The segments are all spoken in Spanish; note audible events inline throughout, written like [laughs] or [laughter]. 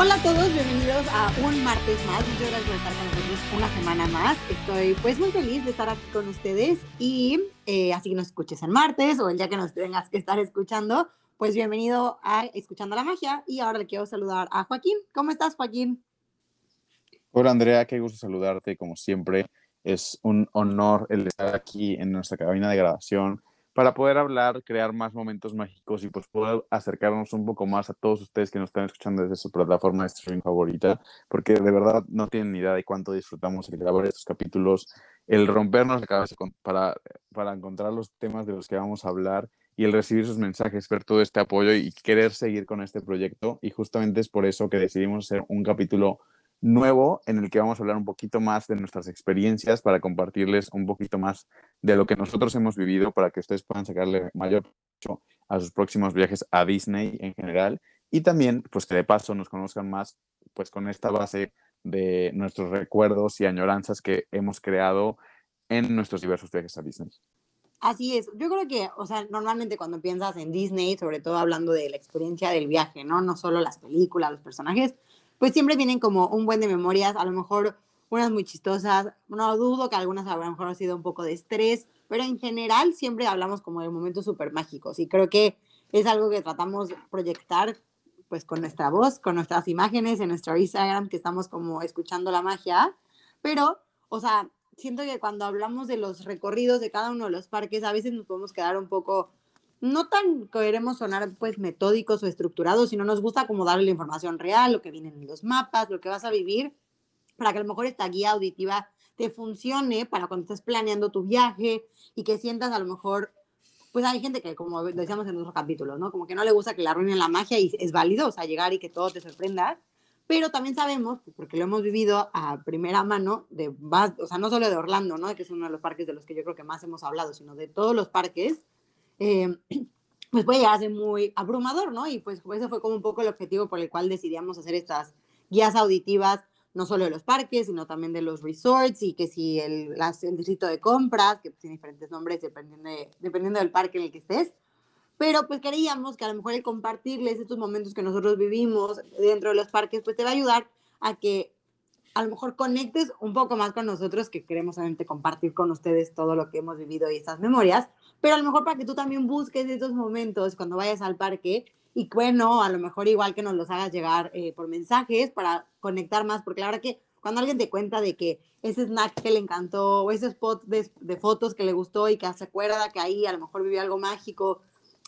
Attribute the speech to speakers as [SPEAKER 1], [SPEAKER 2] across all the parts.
[SPEAKER 1] Hola a todos, bienvenidos a un martes más. Muchas gracias por estar con nosotros una semana más. Estoy pues muy feliz de estar aquí con ustedes y eh, así que nos escuches el martes o el día que nos tengas que estar escuchando, pues bienvenido a Escuchando la Magia y ahora le quiero saludar a Joaquín. ¿Cómo estás, Joaquín?
[SPEAKER 2] Hola, Andrea, qué gusto saludarte como siempre. Es un honor el estar aquí en nuestra cabina de grabación para poder hablar, crear más momentos mágicos y pues poder acercarnos un poco más a todos ustedes que nos están escuchando desde su plataforma de streaming favorita, porque de verdad no tienen ni idea de cuánto disfrutamos el grabar estos capítulos, el rompernos la cabeza para, para encontrar los temas de los que vamos a hablar y el recibir sus mensajes, ver todo este apoyo y querer seguir con este proyecto. Y justamente es por eso que decidimos hacer un capítulo nuevo en el que vamos a hablar un poquito más de nuestras experiencias para compartirles un poquito más de lo que nosotros hemos vivido para que ustedes puedan sacarle mayor provecho a sus próximos viajes a Disney en general y también pues que de paso nos conozcan más pues con esta base de nuestros recuerdos y añoranzas que hemos creado en nuestros diversos viajes a Disney.
[SPEAKER 1] Así es, yo creo que, o sea, normalmente cuando piensas en Disney, sobre todo hablando de la experiencia del viaje, ¿no? No solo las películas, los personajes, pues siempre vienen como un buen de memorias, a lo mejor unas muy chistosas, no dudo que algunas a lo mejor han sido un poco de estrés, pero en general siempre hablamos como de momentos súper mágicos y creo que es algo que tratamos de proyectar pues con nuestra voz, con nuestras imágenes en nuestro Instagram, que estamos como escuchando la magia, pero, o sea, siento que cuando hablamos de los recorridos de cada uno de los parques, a veces nos podemos quedar un poco no tan queremos sonar pues metódicos o estructurados, sino nos gusta como darle la información real, lo que viene en los mapas, lo que vas a vivir, para que a lo mejor esta guía auditiva te funcione para cuando estés planeando tu viaje y que sientas a lo mejor, pues hay gente que, como decíamos en otros capítulos, ¿no? Como que no le gusta que la arruinen la magia y es válido, o sea, llegar y que todo te sorprenda, pero también sabemos, porque lo hemos vivido a primera mano, de o sea, no solo de Orlando, ¿no? Que es uno de los parques de los que yo creo que más hemos hablado, sino de todos los parques, eh, [clears throat] pues puede llegar a ser muy abrumador, ¿no? Y pues ese fue como un poco el objetivo por el cual decidíamos hacer estas guías auditivas, no solo de los parques, sino también de los resorts y que si el, el distrito de compras, que tiene diferentes nombres dependiendo, dependiendo del parque en el que estés. Pero pues creíamos que a lo mejor el compartirles estos momentos que nosotros vivimos dentro de los parques, pues te va a ayudar a que a lo mejor conectes un poco más con nosotros, que queremos obviamente compartir con ustedes todo lo que hemos vivido y estas memorias, pero a lo mejor para que tú también busques estos momentos cuando vayas al parque y bueno, a lo mejor igual que nos los hagas llegar eh, por mensajes para conectar más, porque la verdad que cuando alguien te cuenta de que ese snack que le encantó o ese spot de, de fotos que le gustó y que se acuerda que ahí a lo mejor vivió algo mágico,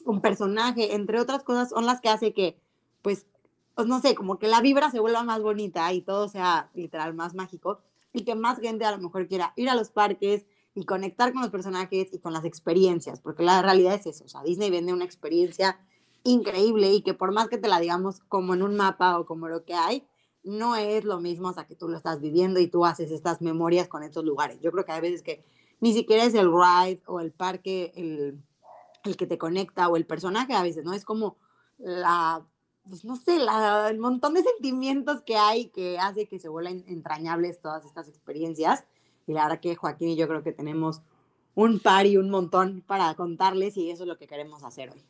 [SPEAKER 1] un personaje, entre otras cosas, son las que hace que pues pues no sé, como que la vibra se vuelva más bonita y todo sea literal más mágico y que más gente a lo mejor quiera ir a los parques y conectar con los personajes y con las experiencias, porque la realidad es eso, o sea, Disney vende una experiencia increíble y que por más que te la digamos como en un mapa o como lo que hay, no es lo mismo hasta que tú lo estás viviendo y tú haces estas memorias con estos lugares. Yo creo que hay veces que ni siquiera es el ride o el parque el, el que te conecta o el personaje a veces, ¿no? Es como la pues no sé, el montón de sentimientos que hay que hace que se vuelvan entrañables todas estas experiencias. Y la verdad que Joaquín y yo creo que tenemos un par y un montón para contarles y eso es lo que queremos hacer hoy.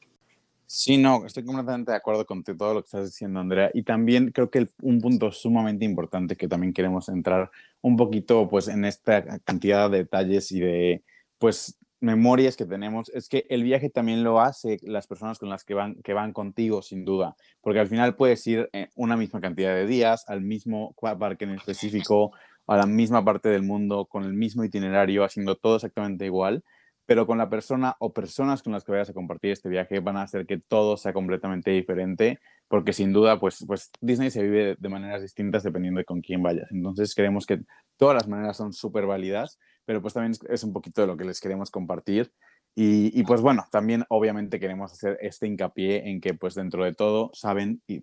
[SPEAKER 2] Sí, no, estoy completamente de acuerdo con todo lo que estás diciendo, Andrea. Y también creo que un punto sumamente importante que también queremos entrar un poquito pues en esta cantidad de detalles y de pues memorias que tenemos es que el viaje también lo hace las personas con las que van, que van contigo, sin duda, porque al final puedes ir una misma cantidad de días al mismo parque en específico, a la misma parte del mundo, con el mismo itinerario, haciendo todo exactamente igual, pero con la persona o personas con las que vayas a compartir este viaje van a hacer que todo sea completamente diferente, porque sin duda, pues, pues Disney se vive de maneras distintas dependiendo de con quién vayas. Entonces creemos que todas las maneras son súper válidas pero pues también es un poquito de lo que les queremos compartir. Y, pues bueno, también obviamente queremos hacer este hincapié en que pues dentro de todo saben, y,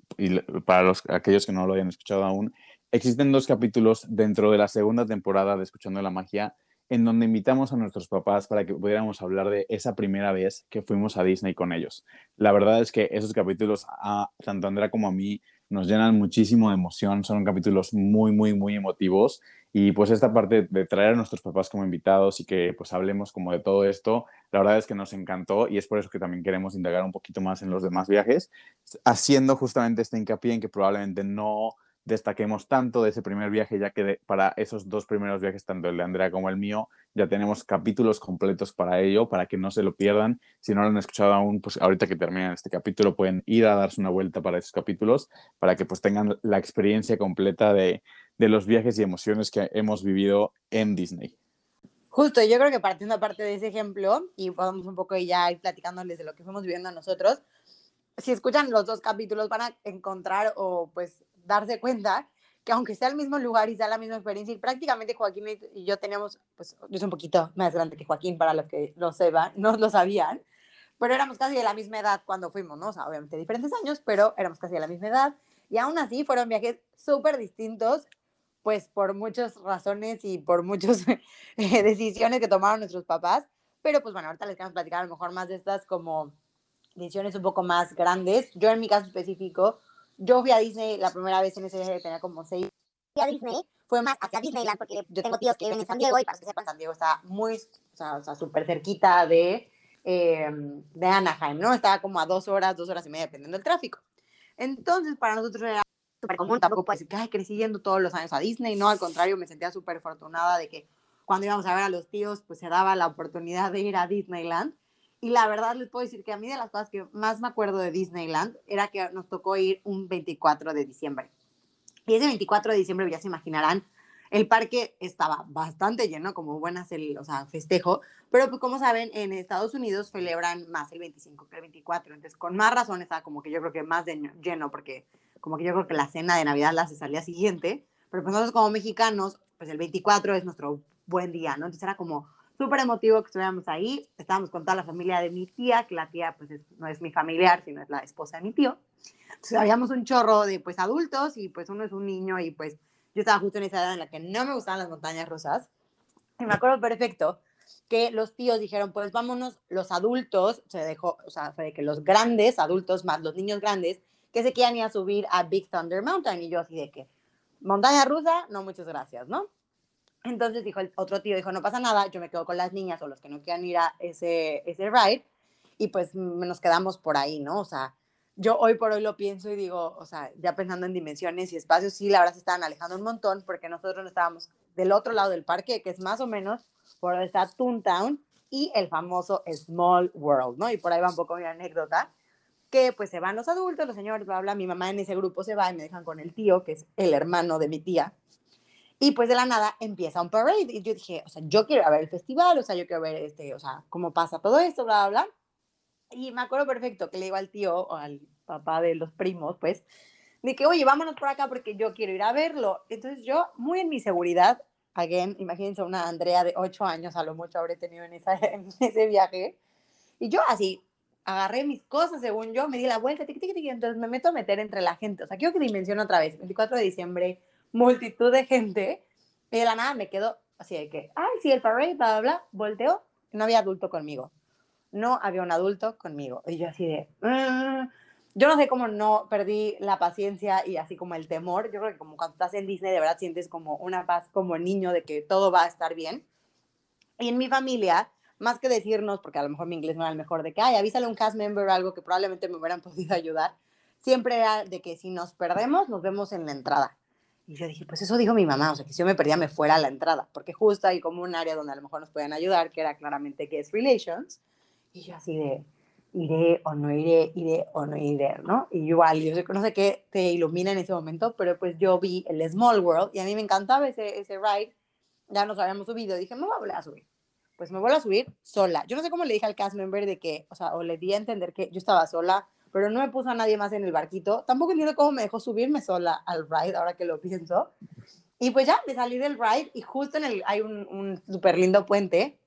[SPEAKER 2] para los, aquellos que no lo hayan escuchado aún, existen dos capítulos dentro de la segunda temporada de Escuchando la Magia en donde invitamos a nuestros papás para que pudiéramos hablar de esa primera vez que fuimos a Disney con ellos. La verdad es que esos capítulos, a tanto Andrea como a mí, nos llenan muchísimo de emoción, son capítulos muy, muy, muy emotivos y pues esta parte de traer a nuestros papás como invitados y que pues hablemos como de todo esto, la verdad es que nos encantó y es por eso que también queremos indagar un poquito más en los demás viajes, haciendo justamente este hincapié en que probablemente no destaquemos tanto de ese primer viaje, ya que para esos dos primeros viajes, tanto el de Andrea como el mío, ya tenemos capítulos completos para ello, para que no se lo pierdan. Si no lo han escuchado aún, pues ahorita que terminan este capítulo pueden ir a darse una vuelta para esos capítulos, para que pues tengan la experiencia completa de, de los viajes y emociones que hemos vivido en Disney.
[SPEAKER 1] Justo, yo creo que partiendo aparte de ese ejemplo, y podemos un poco ya ir platicándoles de lo que fuimos viviendo nosotros, si escuchan los dos capítulos van a encontrar o pues darse cuenta que aunque sea el mismo lugar y sea la misma experiencia, y prácticamente Joaquín y yo teníamos, pues yo soy un poquito más grande que Joaquín para los que lo sepan, no lo sabían, pero éramos casi de la misma edad cuando fuimos, ¿no? O sea, obviamente diferentes años, pero éramos casi de la misma edad. Y aún así fueron viajes súper distintos, pues por muchas razones y por muchas [laughs] decisiones que tomaron nuestros papás. Pero pues bueno, ahorita les queremos platicar a lo mejor más de estas como decisiones un poco más grandes. Yo en mi caso específico, yo fui a Disney la primera vez en ese viaje, tenía como seis.
[SPEAKER 3] Fui a Disney, fue más hacia Disneyland, porque yo tengo tíos que viven en San Diego y para que sepan,
[SPEAKER 1] San Diego está muy, o sea, súper cerquita de, eh, de Anaheim, ¿no? Estaba como a dos horas, dos horas y media, dependiendo del tráfico. Entonces, para nosotros era súper común, tampoco puedo decir que ay, crecí yendo todos los años a Disney, no, al contrario, me sentía súper afortunada de que cuando íbamos a ver a los tíos, pues se daba la oportunidad de ir a Disneyland. Y la verdad les puedo decir que a mí de las cosas que más me acuerdo de Disneyland era que nos tocó ir un 24 de diciembre. Y ese 24 de diciembre, ya se imaginarán, el parque estaba bastante lleno, como buenas el o sea, festejo, pero pues como saben, en Estados Unidos celebran más el 25 que el 24, entonces con más razón estaba como que yo creo que más de lleno, porque como que yo creo que la cena de Navidad la hace al día siguiente, pero pues nosotros como mexicanos, pues el 24 es nuestro buen día, ¿no? Entonces era como súper emotivo que estuviéramos ahí. Estábamos con toda la familia de mi tía, que la tía pues no es mi familiar, sino es la esposa de mi tío. Entonces habíamos un chorro de pues adultos y pues uno es un niño y pues yo estaba justo en esa edad en la que no me gustaban las montañas rusas. Y me acuerdo perfecto que los tíos dijeron, pues vámonos, los adultos, se dejó, o sea, fue que los grandes adultos más los niños grandes, que se querían ir a subir a Big Thunder Mountain. Y yo así de que, montaña rusa, no, muchas gracias, ¿no? Entonces dijo el otro tío, dijo, no pasa nada, yo me quedo con las niñas o los que no quieran ir a ese, ese ride y pues nos quedamos por ahí, ¿no? O sea, yo hoy por hoy lo pienso y digo, o sea, ya pensando en dimensiones y espacios, sí, la verdad se estaban alejando un montón porque nosotros no estábamos del otro lado del parque, que es más o menos por donde está Toontown y el famoso Small World, ¿no? Y por ahí va un poco mi anécdota, que pues se van los adultos, los señores, bla, bla, mi mamá en ese grupo se va y me dejan con el tío, que es el hermano de mi tía, y pues de la nada empieza un parade. Y yo dije, o sea, yo quiero ver el festival, o sea, yo quiero ver este, o sea, cómo pasa todo esto, bla, bla, bla. Y me acuerdo perfecto que le digo al tío o al papá de los primos, pues, de que, oye, vámonos por acá porque yo quiero ir a verlo. Entonces yo, muy en mi seguridad, again, imagínense una Andrea de 8 años, a lo mucho habré tenido en, esa, en ese viaje. Y yo así, agarré mis cosas, según yo, me di la vuelta, tic, tic, tic, entonces me meto a meter entre la gente. O sea, quiero que dimensione otra vez, 24 de diciembre, multitud de gente, y de la nada me quedo así de que, ay, sí, el parade, bla, bla, bla, volteo, no había adulto conmigo. No había un adulto conmigo. Y yo así de, mm". yo no sé cómo no perdí la paciencia y así como el temor. Yo creo que como cuando estás en Disney, de verdad sientes como una paz como niño de que todo va a estar bien. Y en mi familia, más que decirnos, porque a lo mejor mi inglés no era el mejor, de que, ay, avísale a un cast member o algo que probablemente me hubieran [laughs] podido ayudar, siempre era de que si nos perdemos, nos vemos en la entrada. Y yo dije, pues eso dijo mi mamá, o sea, que si yo me perdía me fuera a la entrada, porque justo hay como un área donde a lo mejor nos pueden ayudar, que era claramente que es Relations. Y yo así de, iré o no iré, iré o no iré, ¿no? Y igual, yo sé, no sé qué te ilumina en ese momento, pero pues yo vi el Small World y a mí me encantaba ese, ese ride, ya nos habíamos subido, dije, me voy a volver a subir. Pues me voy a subir sola. Yo no sé cómo le dije al cast member de que, o sea, o le di a entender que yo estaba sola, pero no me puso a nadie más en el barquito. Tampoco entiendo cómo me dejó subirme sola al ride, ahora que lo pienso. Y pues ya, me salí del ride y justo en el, hay un, un súper lindo puente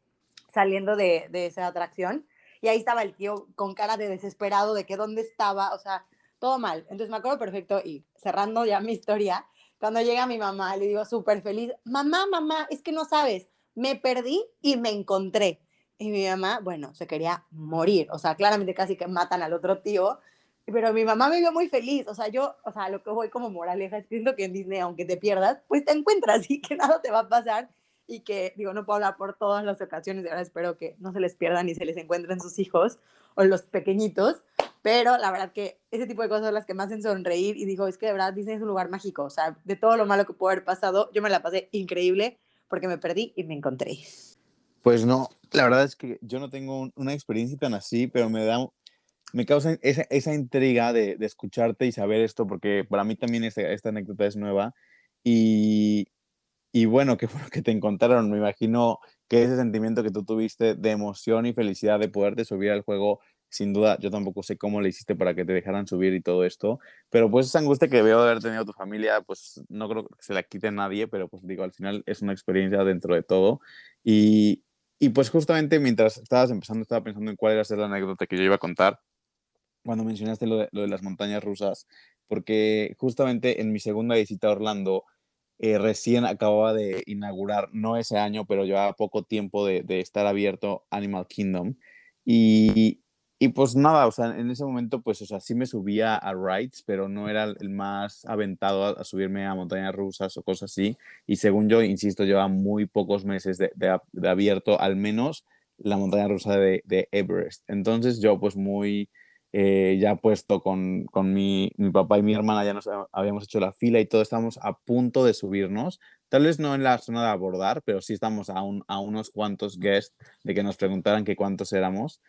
[SPEAKER 1] saliendo de, de esa atracción y ahí estaba el tío con cara de desesperado de que dónde estaba, o sea, todo mal. Entonces me acuerdo perfecto y cerrando ya mi historia, cuando llega mi mamá, le digo súper feliz, mamá, mamá, es que no sabes, me perdí y me encontré. Y mi mamá, bueno, se quería morir, o sea, claramente casi que matan al otro tío, pero mi mamá me vio muy feliz, o sea, yo, o sea, lo que voy como moraleja es que en Disney, aunque te pierdas, pues te encuentras y que [laughs] nada te va a pasar y que, digo, no puedo hablar por todas las ocasiones, y ahora espero que no se les pierdan y se les encuentren sus hijos o los pequeñitos, pero la verdad que ese tipo de cosas son las que me hacen sonreír y digo, es que de verdad Disney es un lugar mágico, o sea, de todo lo malo que pudo haber pasado, yo me la pasé increíble porque me perdí y me encontré.
[SPEAKER 2] Pues no, la verdad es que yo no tengo una experiencia tan así, pero me da, me causa esa, esa intriga de, de, escucharte y saber esto, porque para mí también esta, esta anécdota es nueva y, y bueno, que fue lo que te encontraron. Me imagino que ese sentimiento que tú tuviste de emoción y felicidad de poderte subir al juego, sin duda, yo tampoco sé cómo le hiciste para que te dejaran subir y todo esto, pero pues esa angustia que veo de haber tenido tu familia, pues no creo que se la quite nadie, pero pues digo, al final es una experiencia dentro de todo. Y, y pues justamente mientras estabas empezando, estaba pensando en cuál era la anécdota que yo iba a contar cuando mencionaste lo de, las montañas rusas, porque justamente en mi segunda visita a Orlando, eh, recién acababa de inaugurar, no ese año, pero llevaba poco tiempo de estar abierto Animal Kingdom. Y, y, pues nada, o sea, en ese momento, pues, o sea, sí me subía a rides, pero no era el más aventado a, a subirme a montañas rusas o cosas así. Y según yo, insisto, lleva muy pocos meses de, de, de abierto, al menos la montaña rusa de, de Everest. Entonces yo, pues, muy eh, ya puesto con, con mi, mi, papá y mi hermana, ya nos habíamos hecho la fila y todo, estamos a punto de subirnos. Tal vez no en la zona de abordar, pero sí estamos a, un, a unos cuantos guests de que nos preguntaran que cuántos éramos.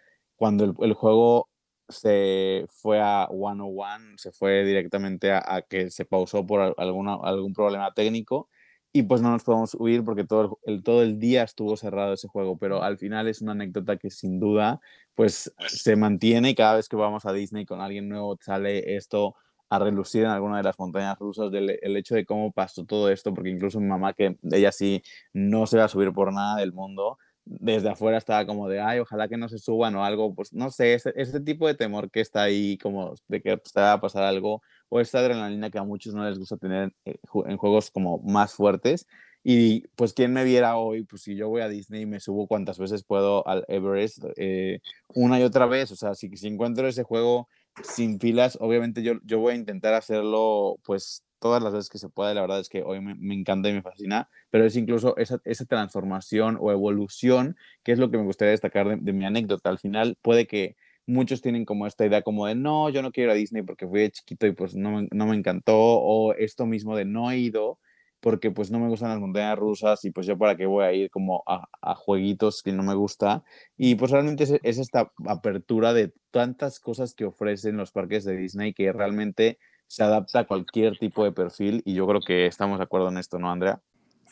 [SPEAKER 2] Cuando el, el juego se fue a 101, se fue directamente a, a que se pausó por alguna, algún problema técnico y pues no nos podemos huir porque todo el, todo el día estuvo cerrado ese juego, pero al final es una anécdota que sin duda pues se mantiene y cada vez que vamos a Disney con alguien nuevo sale esto a relucir en alguna de las montañas rusas del el hecho de cómo pasó todo esto, porque incluso mi mamá, que ella sí no se va a subir por nada del mundo, desde afuera estaba como de, ay, ojalá que no se suban o algo, pues no sé, ese, tipo de temor que está ahí, como de que te va a pasar algo, o esta adrenalina que a muchos no les gusta tener eh, en juegos como más fuertes. Y pues quien me viera hoy, pues si yo voy a Disney y me subo cuantas veces puedo al Everest, eh, una y otra vez, o sea, si, si encuentro ese juego sin filas, obviamente yo, yo voy a intentar hacerlo pues todas las veces que se pueda, la verdad es que hoy me, me encanta y me fascina, pero es incluso esa, esa, transformación o evolución que es lo que me gustaría destacar de, de mi anécdota. Al final puede que muchos tienen como esta idea como de, no, yo no quiero ir a Disney porque fui de chiquito y pues no, no me encantó, o esto mismo de no he ido porque pues no me gustan las montañas rusas y pues yo para qué voy a ir como a, a jueguitos que no me gusta. Y pues realmente es, es, esta apertura de tantas cosas que ofrecen los parques de Disney que realmente se adapta a cualquier tipo de perfil y yo creo que estamos de acuerdo en esto, ¿no, Andrea?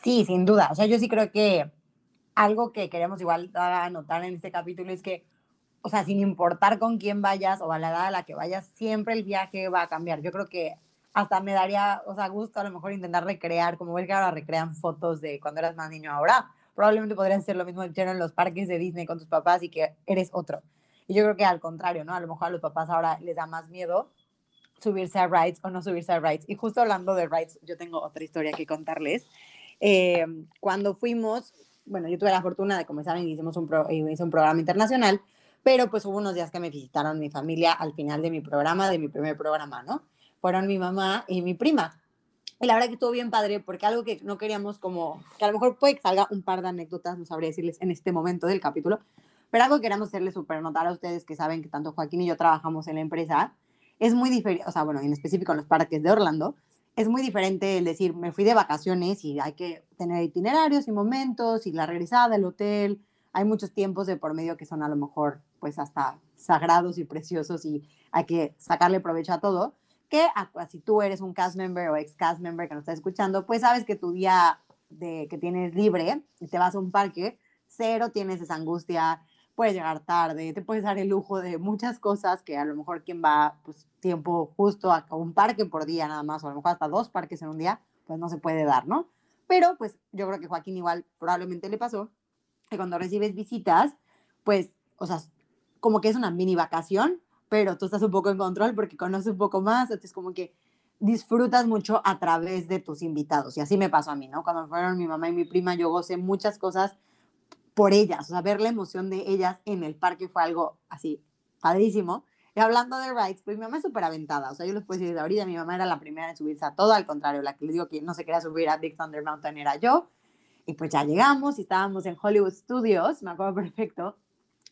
[SPEAKER 1] Sí, sin duda. O sea, yo sí creo que algo que queremos igual dar a notar en este capítulo es que o sea, sin importar con quién vayas o a la edad a la que vayas, siempre el viaje va a cambiar. Yo creo que hasta me daría, o sea, gusto a lo mejor intentar recrear, como ves que ahora recrean fotos de cuando eras más niño ahora, probablemente podrían ser lo mismo que en los parques de Disney con tus papás y que eres otro. Y yo creo que al contrario, ¿no? A lo mejor a los papás ahora les da más miedo subirse a rides o no subirse a rides. Y justo hablando de rides, yo tengo otra historia que contarles. Eh, cuando fuimos, bueno, yo tuve la fortuna de, como saben, hicimos un, pro, hice un programa internacional, pero pues hubo unos días que me visitaron mi familia al final de mi programa, de mi primer programa, ¿no? Fueron mi mamá y mi prima. Y la verdad que estuvo bien padre porque algo que no queríamos como, que a lo mejor puede que salga un par de anécdotas, no sabría decirles en este momento del capítulo, pero algo que queremos hacerles súper notar a ustedes que saben que tanto Joaquín y yo trabajamos en la empresa, es muy diferente, o sea, bueno, en específico en los parques de Orlando, es muy diferente el decir, me fui de vacaciones y hay que tener itinerarios y momentos y la regresada del hotel, hay muchos tiempos de por medio que son a lo mejor pues hasta sagrados y preciosos y hay que sacarle provecho a todo, que si tú eres un cast member o ex cast member que nos está escuchando, pues sabes que tu día de, que tienes libre y te vas a un parque, cero tienes esa angustia, puedes llegar tarde, te puedes dar el lujo de muchas cosas que a lo mejor quien va pues tiempo justo a un parque por día nada más, o a lo mejor hasta dos parques en un día, pues no se puede dar, ¿no? Pero pues yo creo que Joaquín igual probablemente le pasó que cuando recibes visitas, pues, o sea, como que es una mini vacación, pero tú estás un poco en control porque conoces un poco más, entonces como que disfrutas mucho a través de tus invitados. Y así me pasó a mí, ¿no? Cuando fueron mi mamá y mi prima, yo gocé muchas cosas por ellas, o sea, ver la emoción de ellas en el parque fue algo así padrísimo. Y hablando de rides, pues mi mamá es súper aventada, o sea, yo les puedo decir desde ahorita, mi mamá era la primera en subirse a todo, al contrario, la que les digo que no se quería subir a Big Thunder Mountain era yo. Y pues ya llegamos y estábamos en Hollywood Studios, me acuerdo perfecto.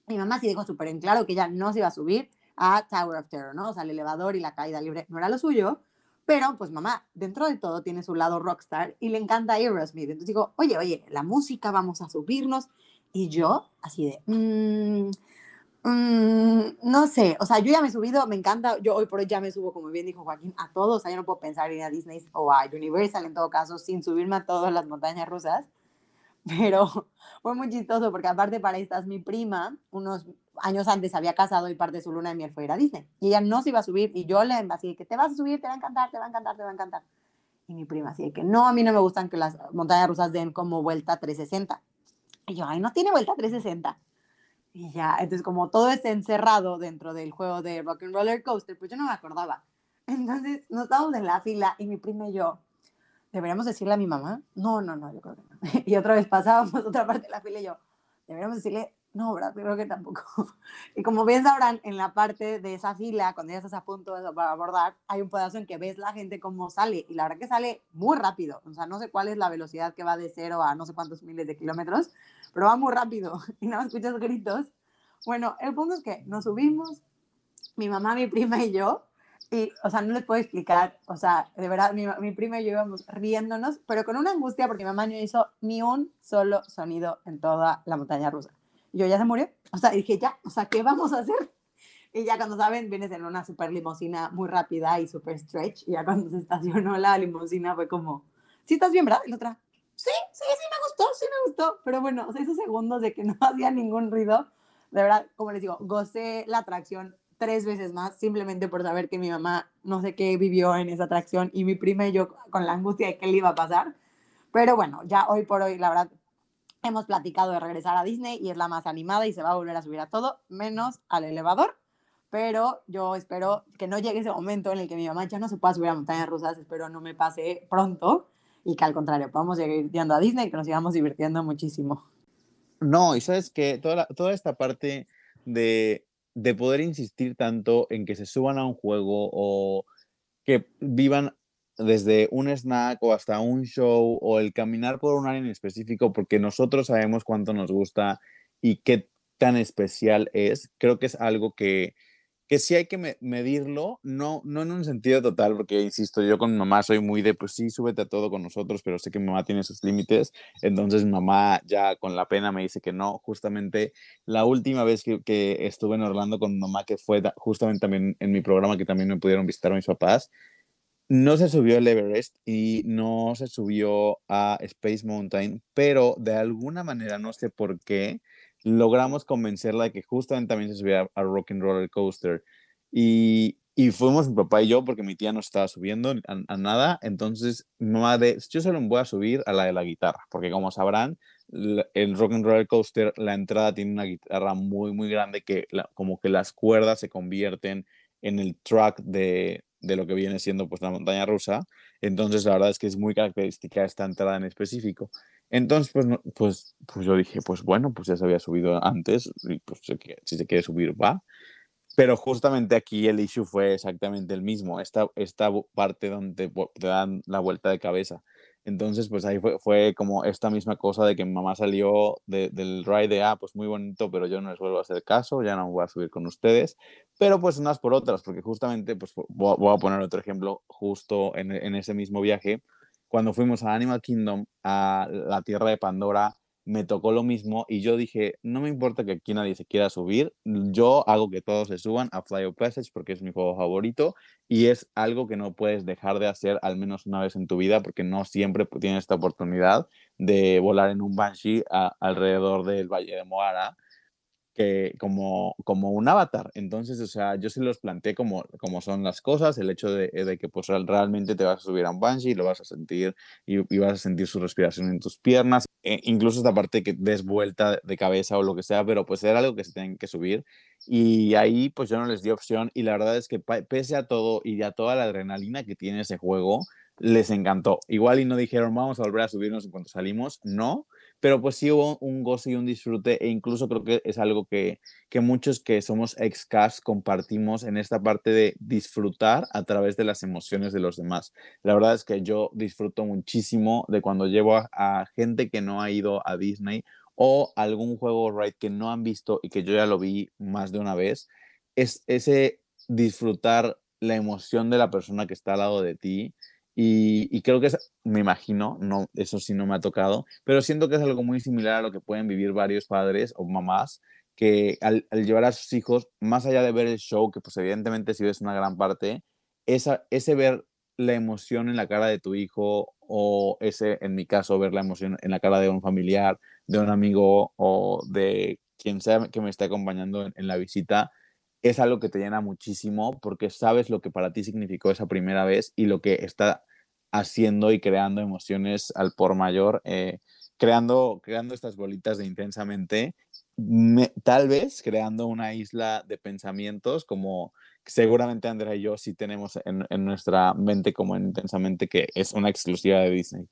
[SPEAKER 1] Mi mamá sí dijo súper en claro que ella no se iba a subir a Tower of Terror, ¿no? O sea, el elevador y la caída libre no era lo suyo, pero pues mamá, dentro de todo tiene su lado rockstar y le encanta Aerosmith. Entonces digo, oye, oye, la música, vamos a subirnos. Y yo, así de, mmm, no sé, o sea, yo ya me he subido, me encanta, yo hoy por hoy ya me subo, como bien dijo Joaquín, a todos, o sea, yo no puedo pensar en ir a Disney o a Universal en todo caso sin subirme a todas las montañas rusas, [laughs] pero fue muy chistoso porque aparte para estas mi prima, unos años antes había casado y parte de su luna de miel fue ir a Disney y ella no se iba a subir y yo le así que te vas a subir, te va a encantar, te va a encantar, te va a encantar. Y mi prima así que no, a mí no me gustan que las montañas rusas den como vuelta 360. Y yo, ay, no tiene vuelta 360. Y ya, entonces como todo es encerrado dentro del juego de Rock and Roller Coaster, pues yo no me acordaba. Entonces nos estábamos en la fila y mi prima y yo, ¿deberíamos decirle a mi mamá? No, no, no, yo creo que no. [laughs] Y otra vez pasábamos [laughs] otra parte de la fila y yo, ¿deberíamos decirle? No, ¿verdad? Creo que tampoco. [laughs] Y como bien sabrán, en la parte de esa fila, cuando ya estás a punto de abordar, hay un pedazo en que ves la gente cómo sale. Y la verdad que sale muy rápido. O sea, no sé cuál es la velocidad que va de cero a no sé cuántos miles de kilómetros, pero va muy rápido [laughs] y nada más escuchas gritos. Bueno, el punto es que nos subimos, mi mamá, mi prima y yo, y, o sea, no les puedo explicar, o sea, de verdad, mi, mi, prima y yo íbamos riéndonos, pero con una angustia porque mi mamá no hizo ni un solo sonido en toda la montaña rusa. Yo ya se murió, o sea, dije, ya, o sea, ¿qué vamos a hacer? Y ya cuando saben, vienes en una super limusina muy rápida y super stretch, y ya cuando se estacionó la limusina fue como, sí, estás bien, ¿verdad? Y la otra, sí, sí, sí me gustó, sí me gustó, pero bueno, o sea, esos segundos de que no [laughs] hacía ningún ruido, de verdad, como les digo, gocé la atracción tres veces más simplemente por saber que mi mamá no sé qué vivió en esa atracción y mi prima y yo con la angustia de qué le iba a pasar. Pero bueno, ya hoy por hoy, la verdad, hemos platicado de regresar a Disney y es la más animada y se va a volver a subir a todo, menos al elevador. Pero yo espero que no llegue ese momento en el que mi mamá ya no se pueda subir a montañas rusas, espero no me pase pronto y que al contrario podamos seguir yendo a Disney y que nos sigamos divirtiendo muchísimo.
[SPEAKER 2] No, y sabes que toda, toda esta parte de, de poder insistir tanto en que se suban a un juego o que vivan desde un snack o hasta un show o el caminar por un área en específico porque nosotros sabemos cuánto nos gusta y qué tan especial es, creo que es algo que, que sí hay que medirlo, no, no en un sentido total, porque insisto, yo con mamá soy muy de, pues sí, súbete a todo con nosotros, pero sé que mamá tiene sus límites, entonces mamá ya con la pena me dice que no, justamente la última vez que, estuve en Orlando con mamá, que fue justamente también en mi programa, que también me pudieron visitar mis papás, no se subió el Everest y no se subió a Space Mountain, pero de alguna manera, no sé por qué, logramos convencerla de que justamente también se subiera a Rock and Roller Coaster. Y, y, fuimos mi papá y yo porque mi tía no estaba subiendo a, nada. Entonces, mamá de, yo solo me voy a subir a la de la guitarra, porque como sabrán, el Rock and Roller Coaster, la entrada tiene una guitarra muy, muy grande que como que las cuerdas se convierten en el track de, de lo que viene siendo pues la montaña rusa. Entonces, la verdad es que es muy característica esta entrada en específico. Entonces, pues, pues, pues yo dije, pues bueno, pues ya se había subido antes, y pues si se quiere subir, va. Pero justamente aquí el issue fue exactamente el mismo, esta, esta parte donde te dan la vuelta de cabeza. Entonces, pues ahí fue, fue como esta misma cosa de que mi mamá salió del ride de, ah, pues muy bonito, pero yo no les vuelvo a hacer caso, ya no voy a subir con ustedes. Pero pues unas por otras, porque justamente, pues voy a poner otro ejemplo, justo en, en ese mismo viaje, cuando fuimos a Animal Kingdom, a la Tierra de Pandora, me tocó lo mismo y yo dije, no me importa que aquí nadie se quiera subir, yo hago que todos se suban a Fly of Passage porque es mi juego favorito y es algo que no puedes dejar de hacer al menos una vez en tu vida porque no siempre tienes esta oportunidad de volar en un Banshee alrededor del Valle de Moara que como, como un avatar. Entonces, o sea, yo se los planteé como, como son las cosas, el hecho de, de que pues realmente te vas a subir a un Banshee, lo vas a sentir y, y vas a sentir su respiración en tus piernas, e incluso esta parte que des vuelta de cabeza o lo que sea, pero pues era algo que se tienen que subir. Y ahí pues yo no les di opción y la verdad es que pese a todo y a toda la adrenalina que tiene ese juego, les encantó. Igual y no dijeron vamos a volver a subirnos en cuanto salimos, no, pero pues sí hubo un gozo y un disfrute e incluso creo que es algo que, que muchos que somos ex-cast compartimos en esta parte de disfrutar a través de las emociones de los demás. La verdad es que yo disfruto muchísimo de cuando llevo a, gente que no ha ido a Disney o algún juego ride que no han visto y que yo ya lo vi más de una vez, es ese disfrutar la emoción de la persona que está al lado de ti, y, creo que es, me imagino, no, eso sí no me ha tocado, pero siento que es algo muy similar a lo que pueden vivir varios padres o mamás que al, llevar a sus hijos, más allá de ver el show, que pues evidentemente sí es una gran parte, esa, ese ver la emoción en la cara de tu hijo o ese, en mi caso, ver la emoción en la cara de un familiar, de un amigo o de quien sea que me esté acompañando en, en la visita, es algo que te llena muchísimo porque sabes lo que para ti significó esa primera vez y lo que está haciendo y creando emociones al por mayor, eh, creando, creando estas bolitas de intensamente, tal vez creando una isla de pensamientos como seguramente Andrea y yo sí tenemos en, en nuestra mente como en intensamente que es una exclusiva de Disney.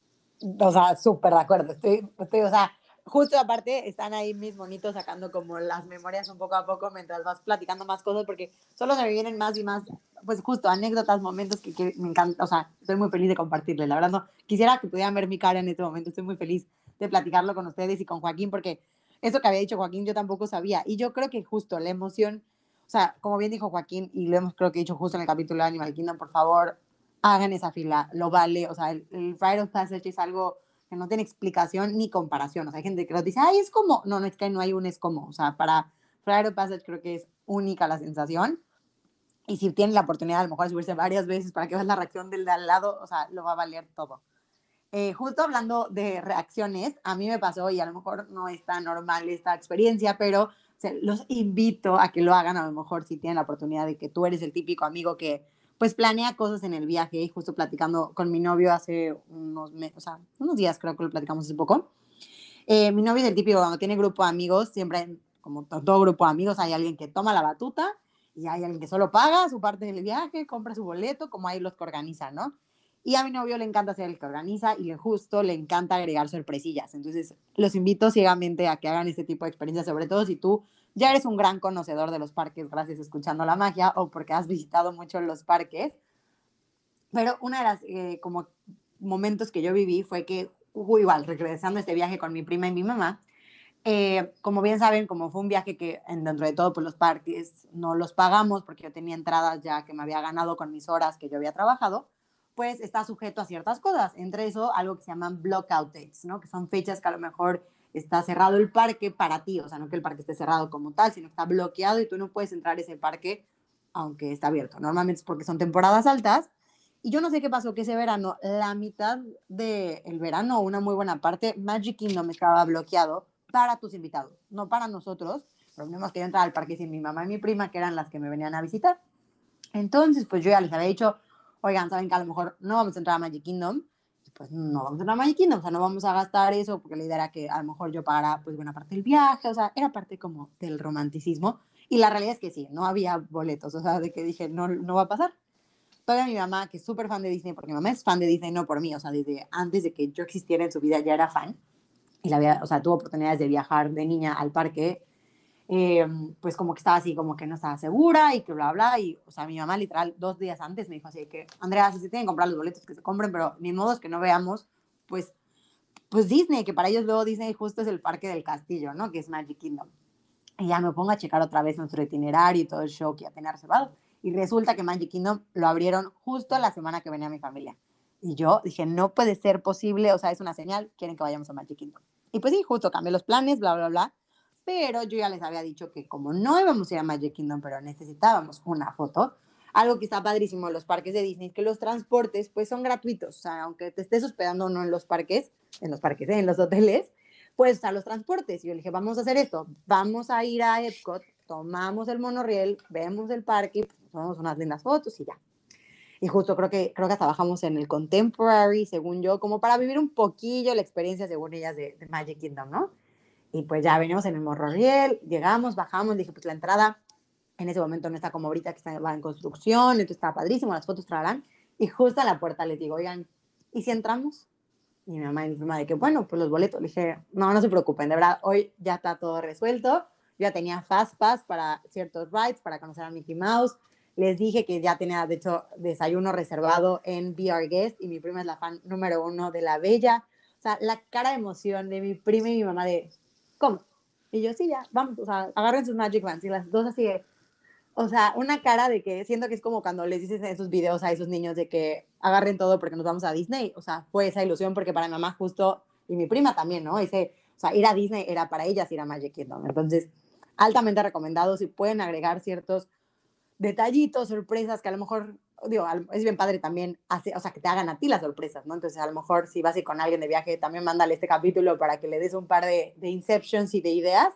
[SPEAKER 1] O sea, súper de acuerdo. Estoy, estoy, o sea, justo aparte están ahí mis bonitos sacando como las memorias un poco a poco mientras vas platicando más cosas porque solo se me vienen más y más, pues justo anécdotas, momentos que, me encanta, o sea, estoy muy feliz de compartirles, la verdad no, quisiera que pudieran ver mi cara en este momento, estoy muy feliz de platicarlo con ustedes y con Joaquín porque eso que había dicho Joaquín yo tampoco sabía y yo creo que justo la emoción, o sea, como bien dijo Joaquín y lo hemos creo que dicho justo en el capítulo de Animal Kingdom, por favor, hagan esa fila, lo vale, o sea, el, el of Passage es algo que no tiene explicación ni comparación. O sea, hay gente que lo dice, ay, es como, no, no es que no hay un es como. O sea, para of Passage creo que es única la sensación. Y si tienen la oportunidad a lo mejor de subirse varias veces para que veas la reacción del de al lado, o sea, lo va a valer todo. Eh, justo hablando de reacciones, a mí me pasó y a lo mejor no es tan normal esta experiencia, pero los invito a que lo hagan a lo mejor si tienen la oportunidad de que tú eres el típico amigo que pues planea cosas en el viaje y justo platicando con mi novio hace unos, o sea, unos días, creo que lo platicamos hace poco. Eh, mi novio es el típico, cuando tiene grupo de amigos, siempre, como todo grupo de amigos, hay alguien que toma la batuta y hay alguien que solo paga su parte del viaje, compra su boleto, como hay los que organizan, ¿no? Y a mi novio le encanta ser el que organiza y justo le encanta agregar sorpresillas. Entonces, los invito ciegamente a que hagan este tipo de experiencias, sobre todo si tú ya eres un gran conocedor de los parques gracias a escuchando la magia o porque has visitado mucho los parques. Pero una de las eh, como momentos que yo viví fue que hubo igual, regresando este viaje con mi prima y mi mamá, eh, como bien saben, como fue un viaje que dentro de todo, pues los parques no los pagamos porque yo tenía entradas ya que me había ganado con mis horas que yo había trabajado, pues está sujeto a ciertas cosas, entre eso algo que se llaman blockout dates, ¿no? Que son fechas que a lo mejor está cerrado el parque para ti, o sea, no que el parque esté cerrado como tal, sino que está bloqueado y tú no puedes entrar a ese parque aunque está abierto. Normalmente es porque son temporadas altas. Y yo no sé qué pasó que ese verano, la mitad del el verano, una muy buena parte, Magic Kingdom estaba bloqueado para tus invitados, no para nosotros. Pero tenemos que entrar al parque sin mi mamá y mi prima, que eran las que me venían a visitar. Entonces, pues yo ya les había dicho, oigan, saben que a lo mejor no vamos a entrar a Magic Kingdom, pues no vamos a entrar a Magic Kingdom, o sea, no vamos a gastar eso, porque la idea era que a lo mejor yo pagara pues buena parte del viaje, o sea, era parte como del romanticismo, y la realidad es que sí, no había boletos, o sea, de que dije, no, no va a pasar. Todavía mi mamá, que es súper fan de Disney, porque mi mamá es fan de Disney, no por mí, o sea, desde antes de que yo existiera en su vida ya era fan, y la había, o sea, tuvo oportunidades de viajar de niña al parque, eh, pues como que estaba así, como que no estaba segura y que bla, bla, y, o sea, mi mamá literal dos días antes me dijo así que, Andrea, si se tienen que comprar los boletos, que se compren, pero ni modo es que no veamos, pues, pues Disney, que para ellos luego Disney justo es el parque del castillo, ¿no? Que es Magic Kingdom. Y ya me pongo a checar otra vez nuestro itinerario y todo el show que ya tenía reservado. Y resulta que Magic Kingdom lo abrieron justo la semana que venía mi familia. Y yo dije, no puede ser posible, o sea, es una señal, quieren que vayamos a Magic Kingdom. Y pues sí, justo cambié los planes, bla, bla, bla pero yo ya les había dicho que como no íbamos a ir a Magic Kingdom, pero necesitábamos una foto, algo que está padrísimo en los parques de Disney, que los transportes pues son gratuitos, o sea, aunque te estés hospedando o no en los parques, en los parques, ¿eh? en los hoteles, puedes usar los transportes. Y yo le dije, vamos a hacer esto, vamos a ir a Epcot, tomamos el monorriel, vemos el parque, tomamos unas lindas fotos y ya. Y justo creo que, creo que hasta bajamos en el Contemporary, según yo, como para vivir un poquillo la experiencia, según ellas, de, de Magic Kingdom, ¿no? Y pues ya venimos en el monorriel, llegamos, bajamos, dije, pues la entrada en ese momento no está como ahorita que está, va en construcción, entonces estaba padrísimo, las fotos traerán. Y justo a la puerta les digo, oigan, ¿y si entramos? Y mi mamá y mi prima de que, bueno, pues los boletos. Le dije, no, no se preocupen, de verdad, hoy ya está todo resuelto. Yo ya tenía Fast Pass para ciertos rides, para conocer a Mickey Mouse. Les dije que ya tenía, de hecho, desayuno reservado en VR Guest y mi prima es la fan número uno de La Bella. O sea, la cara de emoción de mi prima y mi mamá de, ¿cómo? Y yo, sí, ya, vamos, o sea, agarren sus Magic Bands. Y las dos así o sea, una cara de que siento que es como cuando les dices en esos videos a esos niños de que agarren todo porque nos vamos a Disney. O sea, fue esa ilusión porque para mi mamá justo, y mi prima también, ¿no? Ese, o sea, ir a Disney era para ellas ir a Magic Kingdom. Entonces, altamente recomendado si pueden agregar ciertos detallitos, sorpresas que a lo mejor, digo, es bien padre también, hace, o sea, que te hagan a ti las sorpresas, ¿no? Entonces, a lo mejor si vas ir con alguien de viaje, también mándale este capítulo para que le des un par de, de inceptions y de ideas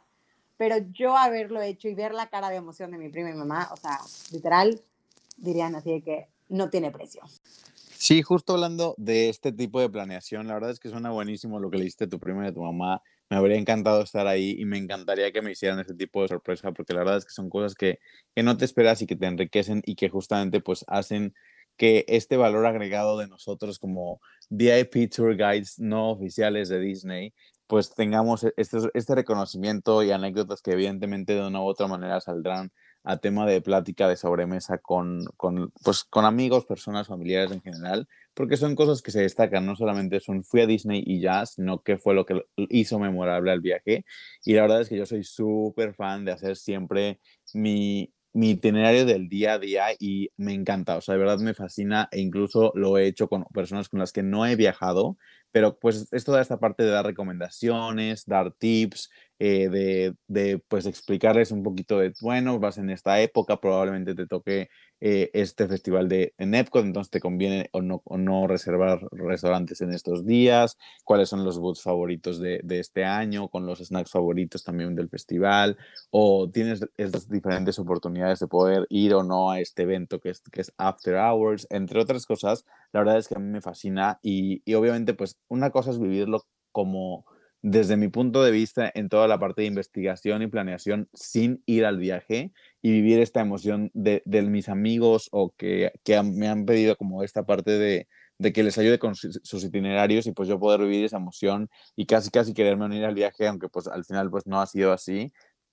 [SPEAKER 1] pero yo haberlo hecho y ver la cara de emoción de mi prima y mamá, o sea, literal, dirían así de que no tiene precio.
[SPEAKER 2] Sí, justo hablando de este tipo de planeación, la verdad es que suena buenísimo lo que le diste a tu prima y a tu mamá. Me habría encantado estar ahí y me encantaría que me hicieran ese tipo de sorpresa, porque la verdad es que son cosas que, que no te esperas y que te enriquecen y que justamente pues hacen que este valor agregado de nosotros como VIP Tour Guides no oficiales de Disney pues tengamos e-, este, este reconocimiento y anécdotas que evidentemente de una u otra manera saldrán a tema de plática de sobremesa con, con, pues, con amigos, personas, familiares en general, porque son cosas que se destacan, no solamente son fui a Disney y ya, sino que fue lo que hizo memorable el viaje. Y la verdad es que yo soy súper fan de hacer siempre mi, mi itinerario del día a día y me encanta, o sea, de verdad me fascina e incluso lo he hecho con personas con las que no he viajado, pero pues es toda esta parte de dar recomendaciones, dar tips, eh, de, de, pues explicarles un poquito de, bueno, vas en esta época, probablemente te toque eh, este festival de en Epcot, entonces te conviene o no, o no reservar restaurantes en estos días, cuáles son los booths favoritos de, de, este año, con los snacks favoritos también del festival, o tienes estas diferentes oportunidades de poder ir o no a este evento que es, que es After Hours, entre otras cosas, la verdad es que a mí me fascina y, y obviamente pues una cosa es vivirlo como desde mi punto de vista en toda la parte de investigación y planeación sin ir al viaje y vivir esta emoción de, de mis amigos o que, que, me han pedido como esta parte de, de que les ayude con sus, itinerarios y pues yo poder vivir esa emoción y casi casi quererme unir al viaje, aunque pues al final pues no ha sido así,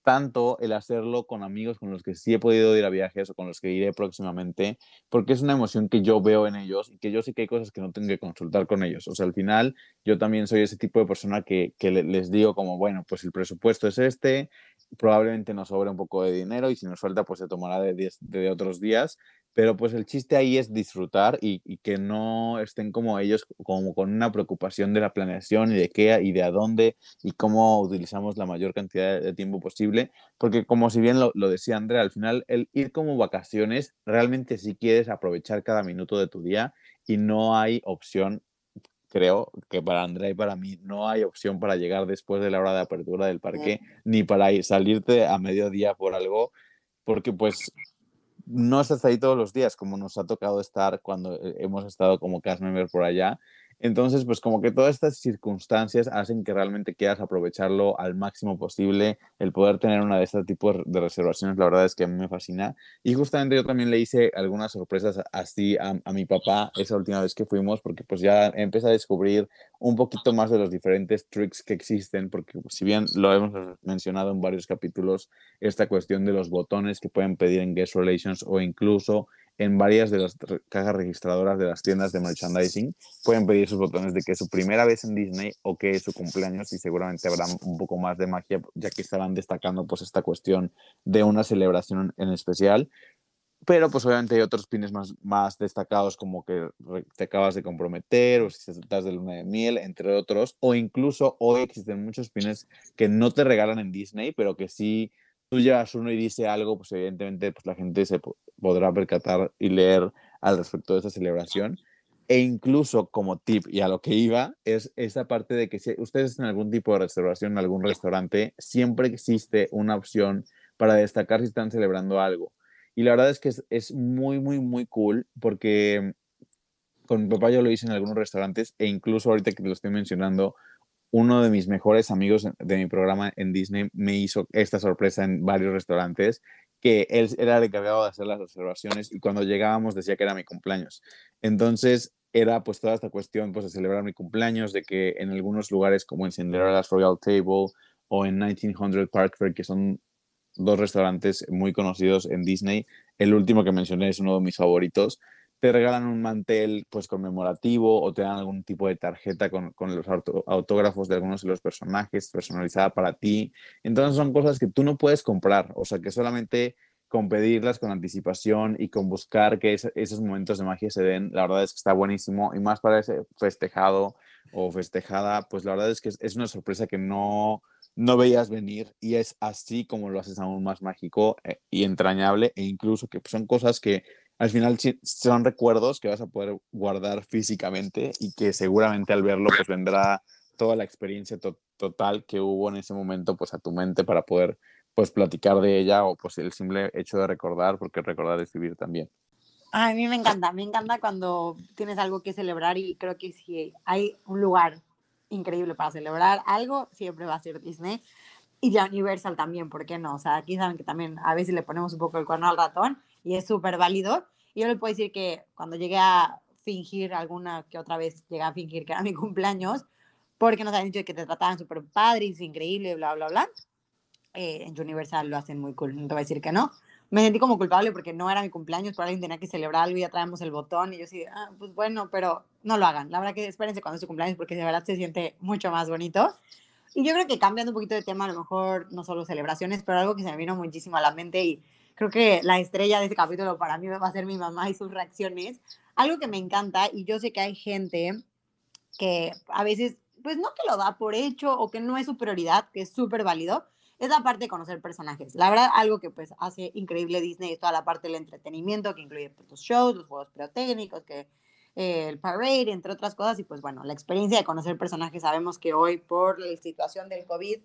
[SPEAKER 2] tanto el hacerlo con amigos con los que sí he podido ir a viajes o con los que iré próximamente, porque es una emoción que yo veo en ellos y que yo sé que hay cosas que no tengo que consultar con ellos. O sea, al final yo también soy ese tipo de persona que, que les digo como, bueno, pues el presupuesto es este, probablemente nos sobre un poco de dinero y si nos falta pues se tomará de, de, de otros días, pero pues el chiste ahí es disfrutar y, y, que no estén como ellos como con una preocupación de la planeación y de qué y de a dónde y cómo utilizamos la mayor cantidad de tiempo posible, porque como si bien lo, lo decía Andrea, al final el ir como vacaciones, realmente si quieres aprovechar cada minuto de tu día y no hay opción creo que para Andrea y para mí no hay opción para llegar después de la hora de apertura del parque, ni para ir, salirte a mediodía por algo, porque pues no estás ahí todos los días, como nos ha tocado estar cuando eh, hemos estado como cast member por allá. Entonces, pues como que todas estas circunstancias hacen que realmente quieras aprovecharlo al máximo posible, el poder tener una de este tipo de reservaciones, la verdad es que a mí me fascina. Y justamente yo también le hice algunas sorpresas así a, a mi papá esa última vez que fuimos, porque pues ya empecé a descubrir un poquito más de los diferentes tricks que existen, porque pues, si bien lo hemos mencionado en varios capítulos, esta cuestión de los botones que pueden pedir en Guest Relations o incluso en varias de las cajas registradoras de las tiendas de merchandising pueden pedir sus botones de que es su primera vez en Disney o que es su cumpleaños y seguramente habrá un poco más de magia ya que estarán destacando pues esta cuestión de una celebración en especial. Pero pues obviamente hay otros pines más, más destacados como que te acabas de comprometer o si estás de luna de miel, entre otros, o incluso hoy existen muchos pines que no te regalan en Disney, pero que sí tú llevas uno y dice algo, pues evidentemente pues la gente se podrá percatar y leer al respecto de esta celebración. E incluso como tip y a lo que iba es esa parte de que si ustedes en algún tipo de restauración, en algún restaurante, siempre existe una opción para destacar si están celebrando algo. Y la verdad es que es, es muy, muy, muy cool porque con mi papá yo lo hice en algunos restaurantes e incluso ahorita que te lo estoy mencionando, uno de mis mejores amigos de mi programa en Disney me hizo esta sorpresa en varios restaurantes que él era el encargado de hacer las observaciones y cuando llegábamos decía que era mi cumpleaños. Entonces era pues toda esta cuestión pues de celebrar mi cumpleaños, de que en algunos lugares como en Cinderella's Royal Table o en 1900 Park Fair, que son dos restaurantes muy conocidos en Disney, el último que mencioné es uno de mis favoritos, te regalan un mantel pues conmemorativo o te dan algún tipo de tarjeta con, con los autógrafos de algunos de los personajes personalizada para ti. Entonces son cosas que tú no puedes comprar, o sea que solamente con pedirlas con anticipación y con buscar que esos momentos de magia se den, la verdad es que está buenísimo y más para ese festejado o festejada, pues la verdad es que es, una sorpresa que no, no veías venir y es así como lo haces aún más mágico eh, y entrañable e incluso que son cosas que al final son recuerdos que vas a poder guardar físicamente y que seguramente al verlo pues vendrá toda la experiencia total que hubo en ese momento pues a tu mente para poder pues platicar de ella o pues el simple hecho de recordar porque recordar es vivir también.
[SPEAKER 1] A mí me encanta, me encanta cuando tienes algo que celebrar y creo que si hay un lugar increíble para celebrar algo, siempre va a ser Disney. Y ya Universal también, ¿por qué no? O sea, aquí saben que también a veces le ponemos un poco el cuerno al ratón y es súper válido. Y yo le puedo decir que cuando llegué a fingir alguna que otra vez llegué a fingir que era mi [laughs] cumpleaños, porque nos habían dicho que te trataban súper padre y increíble, bla, bla, bla. Eh, en Universal lo hacen muy cool, no te voy a decir que no. Me sentí como culpable porque no era mi cumpleaños, pero alguien tenía que celebrar algo y ya traemos el botón. Y yo sí, ah, pues bueno, pero no lo hagan. La verdad que espérense cuando es su cumpleaños porque de verdad se siente mucho más bonito. Y yo creo que cambiando un poquito de tema, a lo mejor no solo celebraciones, pero algo que se me vino muchísimo a la mente y creo que la estrella de este capítulo para mí va a ser mi mamá y sus reacciones. Algo que me encanta y yo sé que hay gente que a veces, pues no que lo da por hecho o que no es su prioridad, que es súper válido, es la parte de conocer personajes. La verdad, algo que pues hace increíble Disney es toda la parte del entretenimiento, que incluye pues, los shows, los juegos pirotécnicos, que eh, el parade, entre otras cosas, y pues bueno, la experiencia de conocer personajes, sabemos que hoy por la situación del COVID,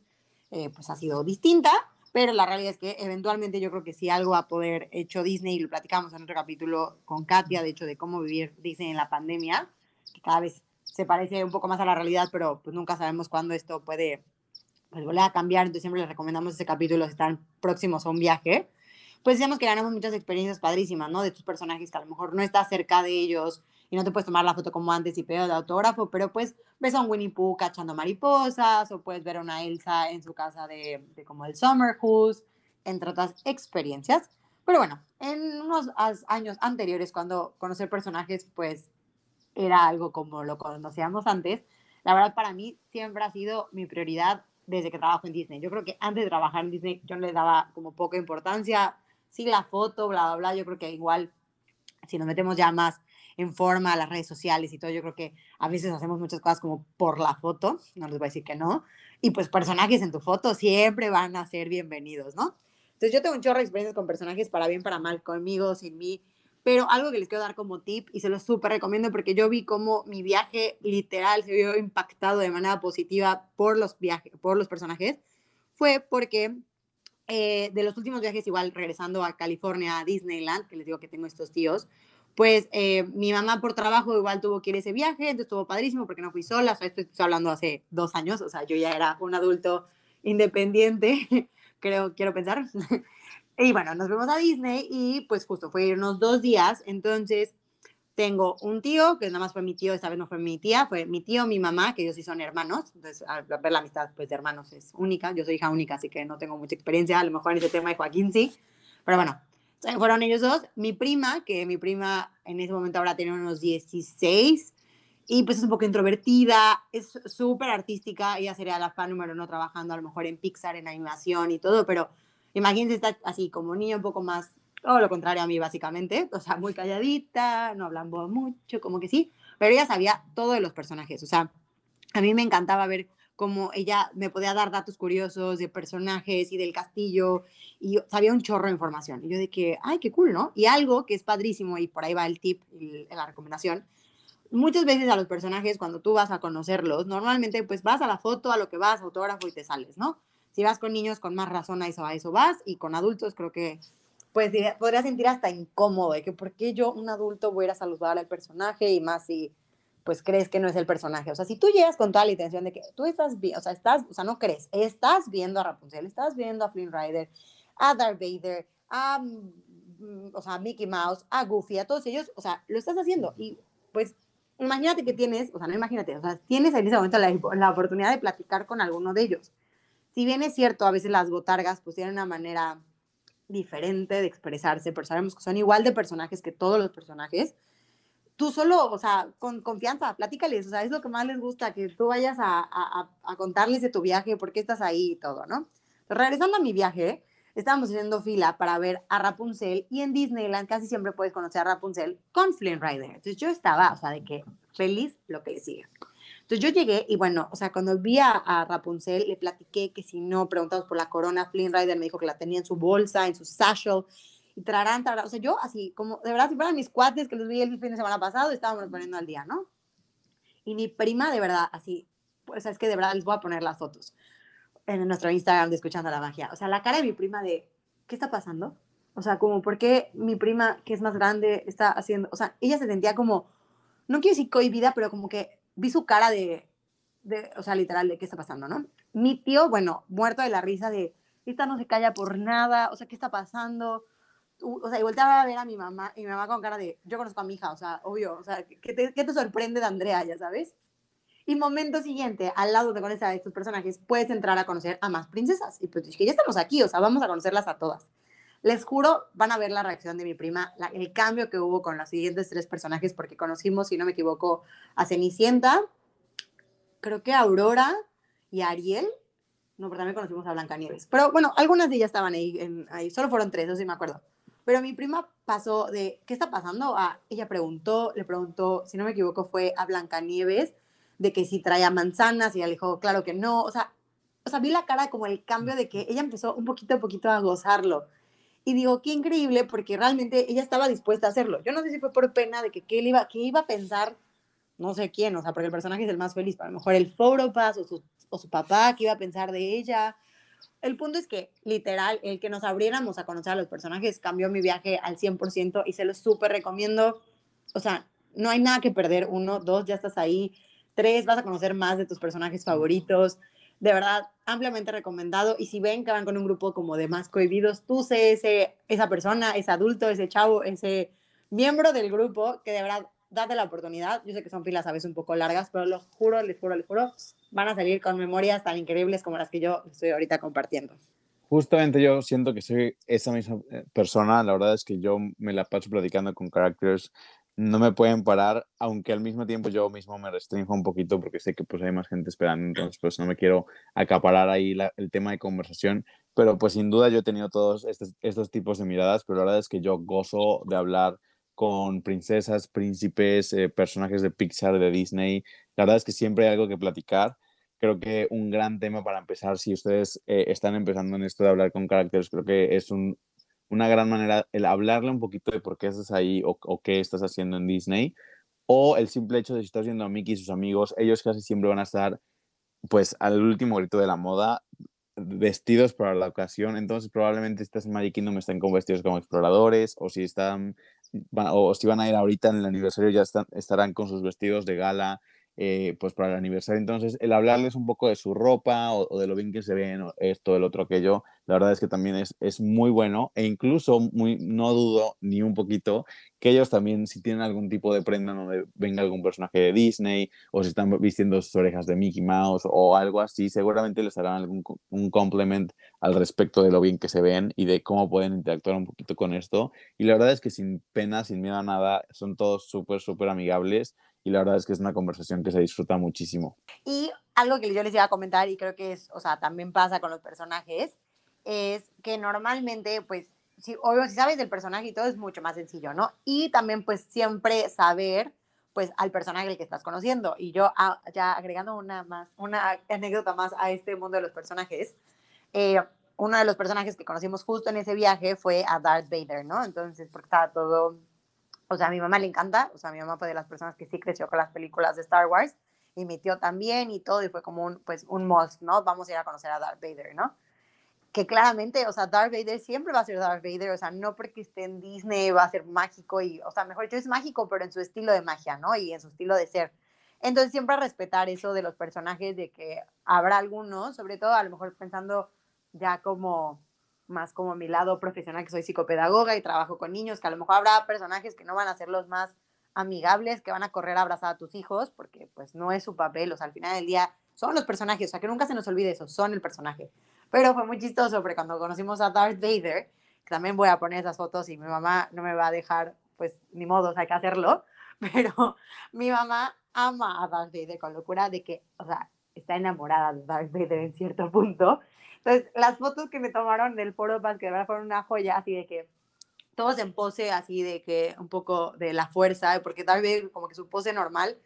[SPEAKER 1] eh, pues ha sido distinta, pero la realidad es que eventualmente yo creo que si algo a poder hecho Disney, y lo platicamos en otro capítulo con Katia, de hecho, de cómo vivir Disney en la pandemia, que cada vez se parece un poco más a la realidad, pero pues nunca sabemos cuándo esto puede pues, volver a cambiar, entonces siempre les recomendamos ese capítulo si están próximos a un viaje, pues decíamos que ganamos muchas experiencias padrísimas, ¿no? De tus personajes que a lo mejor no estás cerca de ellos, y no te puedes tomar la foto como antes y pedo de autógrafo, pero pues ves a un Winnie Pooh cachando mariposas o puedes ver a una Elsa en su casa de, de como el Summer House, entre otras experiencias. Pero bueno, en unos años anteriores, cuando conocer personajes pues era algo como lo conocíamos antes, la verdad para mí siempre ha sido mi prioridad desde que trabajo en Disney. Yo creo que antes de trabajar en Disney yo le daba como poca importancia, sí la foto, bla, bla, bla, yo creo que igual si nos metemos ya más en forma a las redes sociales y todo. Yo creo que a veces hacemos muchas cosas como por la foto, no les voy a decir que no. Y pues personajes en tu foto siempre van a ser bienvenidos, ¿no? Entonces yo tengo un chorro de experiencias con personajes para bien, para mal, conmigo, sin mí. Pero algo que les quiero dar como tip y se lo súper recomiendo porque yo vi cómo mi viaje literal se vio impactado de manera positiva por los viajes, por los personajes, fue porque eh, de los últimos viajes, igual regresando a California, a Disneyland, que les digo que tengo estos tíos, pues eh, mi mamá por trabajo igual tuvo que ir ese viaje, entonces estuvo padrísimo porque no fui sola, o sea, estoy, hablando hace dos años, o sea, yo ya era un adulto independiente, [laughs] creo, quiero pensar. [laughs] y bueno, nos fuimos a Disney y pues justo fue unos dos días, entonces tengo un tío, que nada más fue mi tío, esta vez no fue mi tía, fue mi tío, mi mamá, que ellos sí son hermanos, entonces a ver la amistad pues de hermanos es única, yo soy hija única, así que no tengo mucha experiencia, a lo mejor en ese tema de Joaquín sí, pero bueno, fueron ellos dos. Mi prima, que mi prima en ese momento ahora tiene unos 16 y pues es un poco introvertida, es súper artística, ella sería la fan número uno trabajando a lo mejor en Pixar, en animación y todo, pero imagínense está así como niña un poco más, todo lo contrario a mí básicamente, o sea, muy calladita, no hablando mucho, como que sí, pero ella sabía todo de los personajes, o sea, a mí me encantaba ver como ella me podía dar datos curiosos de personajes y del castillo, y sabía un chorro de información. Y yo de que, ay, qué cool, ¿no? Y algo que es padrísimo, y por ahí va el tip y la recomendación, muchas veces a los personajes, cuando tú vas a conocerlos, normalmente pues vas a la foto, a lo que vas, autógrafo y te sales, ¿no? Si vas con niños, con más razón a eso, a eso vas, y con adultos creo que pues podría sentir hasta incómodo, de que por qué yo, un adulto, voy a ir a saludar al personaje y más si pues crees que no es el personaje. O sea, si tú llegas con toda la intención de que tú estás bien, o sea, estás, o sea, no crees, estás viendo a Rapunzel, estás viendo a Flynn Rider, a Darth Vader, a, mm, o sea, a Mickey Mouse, a Goofy, a todos ellos, o sea, lo estás haciendo y pues imagínate que tienes, o sea, no imagínate, o sea, tienes en ese momento la, la oportunidad de platicar con alguno de ellos. Si bien es cierto, a veces las botargas pues tienen una manera diferente de expresarse, pero sabemos que son igual de personajes que todos los personajes, tú solo, o sea, con confianza, platícales, o sea, es lo que más les gusta, que tú vayas a, a, a contarles de tu viaje, por qué estás ahí y todo, ¿no? regresando a mi viaje, estábamos haciendo fila para ver a Rapunzel y en Disneyland casi siempre puedes conocer a Rapunzel con Flynn Rider. Entonces yo estaba, o sea, de que feliz lo que le sigue. Entonces yo llegué y bueno, o sea, cuando vi a, Rapunzel le platiqué que si no preguntamos por la corona, Flynn Rider me dijo que la tenía en su bolsa, en su satchel y trarán, trarán. O sea, yo así, como de verdad, si fueran mis cuates que los vi el fin de semana pasado, estábamos poniendo al día, ¿no? Y mi prima, de verdad, así, pues es que de verdad les voy a poner las fotos en nuestro Instagram de Escuchando la Magia. O sea, la cara de mi prima de, ¿qué está pasando? O sea, como, ¿por qué mi prima, que es más grande, está haciendo? O sea, ella se sentía como, no quiero decir cohibida, pero como que vi su cara de, de, o sea, literal, de qué está pasando, ¿no? Mi tío, bueno, muerto de la risa de, esta no se calla por nada, o sea, ¿qué está pasando? O sea, y volteaba a ver a mi mamá, y mi mamá con cara de, yo conozco a mi hija, o sea, obvio, o sea, ¿qué te, qué te sorprende de Andrea, ya sabes? Y momento siguiente, al lado de conocer a estos personajes, puedes entrar a conocer a más princesas. Y pues dije, ya estamos aquí, o sea, vamos a conocerlas a todas. Les juro, van a ver la reacción de mi prima, el cambio que hubo con los siguientes tres personajes, porque conocimos, si no me equivoco, a Cenicienta, creo que a Aurora y a Ariel. No, pero también conocimos a Blancanieves. Pero bueno, algunas de ellas estaban ahí, ahí. solo fueron tres, eso sí me acuerdo. Pero mi prima pasó de, ¿qué está pasando? A, ella preguntó, le preguntó, si no me equivoco, fue a Blancanieves, de que si traía manzanas, y ella le dijo, claro que no. O sea, o sea, vi la cara como el cambio de que ella empezó un poquito a poquito a gozarlo. Y digo, qué increíble, porque realmente ella estaba dispuesta a hacerlo. Yo no sé si fue por pena de que qué iba, qué iba a pensar, no sé quién, o sea, porque el personaje es el más feliz, a lo mejor el Foropas o su, o su papá, qué iba a pensar de ella, el punto es que, literal, el que nos abriéramos a conocer a los personajes cambió mi viaje al 100% y se los súper recomiendo. O sea, no hay nada que perder. Uno, dos, ya estás ahí. Tres, vas a conocer más de tus personajes favoritos. De verdad, ampliamente recomendado. Y si ven que van con un grupo como de más cohibidos, tú sé ese, esa persona, ese adulto, ese chavo, ese miembro del grupo que de verdad date la oportunidad. Yo sé que son filas a veces un poco largas, pero lo juro, les juro, les juro, van a salir con memorias tan increíbles como las que yo estoy ahorita compartiendo.
[SPEAKER 2] Justamente yo siento que soy esa misma eh, persona. La verdad es que yo me la paso platicando con characters. No me pueden parar, aunque al mismo tiempo yo mismo me restringo un poquito porque sé que pues hay más gente esperando, entonces pues no me quiero acaparar ahí el tema de conversación, pero pues sin duda yo he tenido todos estos, estos tipos de miradas, pero la verdad es que yo gozo de hablar con princesas, príncipes, eh, personajes de Pixar, de Disney. La verdad es que siempre hay algo que platicar. Creo que un gran tema para empezar, si ustedes eh, están empezando en esto de hablar con caracteres, creo que es un, una gran manera el hablarle un poquito de por qué estás ahí o, o, qué estás haciendo en Disney. O el simple hecho de si estás viendo a Mickey y sus amigos, ellos casi siempre van a estar pues al último grito de la moda, vestidos para la ocasión. Entonces probablemente estas en Magic Kingdom estén con vestidos como exploradores o si están o si van a ir ahorita en el aniversario ya están, estarán con sus vestidos de gala, eh, pues para el aniversario. Entonces, el hablarles un poco de su ropa o, de lo bien que se ven, o esto, el otro, aquello, la verdad es que también es, es muy bueno e incluso muy, no dudo ni un poquito que ellos también, si tienen algún tipo de prenda donde venga algún personaje de Disney o si están vistiendo sus orejas de Mickey Mouse o algo así, seguramente les harán algún un compliment al respecto de lo bien que se ven y de cómo pueden interactuar un poquito con esto. Y la verdad es que sin pena, sin miedo a nada, son todos súper, súper amigables y la verdad es que es una conversación que se disfruta muchísimo.
[SPEAKER 1] Y algo que yo les iba a comentar y creo que es, o sea, también pasa con los personajes, es que normalmente, pues, si, obvio, si sabes del personaje y todo es mucho más sencillo, ¿no? Y también, pues, siempre saber, pues, al personaje el que estás conociendo. Y yo, ah, ya agregando una más, una anécdota más a este mundo de los personajes, eh, uno de los personajes que conocimos justo en ese viaje fue a Darth Vader, ¿no? Entonces, porque estaba todo O sea, a mi mamá le encanta, o sea, mi mamá fue de las personas que sí creció con las películas de Star Wars y mi tío también y todo, y fue como un, pues, un must, ¿no? Vamos a ir a conocer a Darth Vader, ¿no? Que claramente, o sea, Darth Vader siempre va a ser Darth Vader, o sea, no porque esté en Disney va a ser mágico y, o sea, mejor dicho, es mágico, pero en su estilo de magia, ¿no? Y en su estilo de ser. Entonces, siempre respetar eso de los personajes, de que habrá algunos, sobre todo a lo mejor pensando ya como más como mi lado profesional, que soy psicopedagoga y trabajo con niños, que a lo mejor habrá personajes que no van a ser los más amigables, que van a correr a abrazar a tus hijos, porque pues no es su papel, o sea, al final del día son los personajes, o sea, que nunca se nos olvide eso, son el personaje. Pero fue muy chistoso, porque cuando conocimos a Darth Vader, que también voy a poner esas fotos y mi mamá no me va a dejar, pues ni modo, hay que hacerlo, [laughs] pero mi mamá ama a Darth Vader con locura de que, o sea, está enamorada de Darth Vader en cierto punto. Entonces, las fotos que me tomaron del foro que verdad fueron una joya, así de que todos en pose así de que un poco de la fuerza, porque tal vez como que su pose normal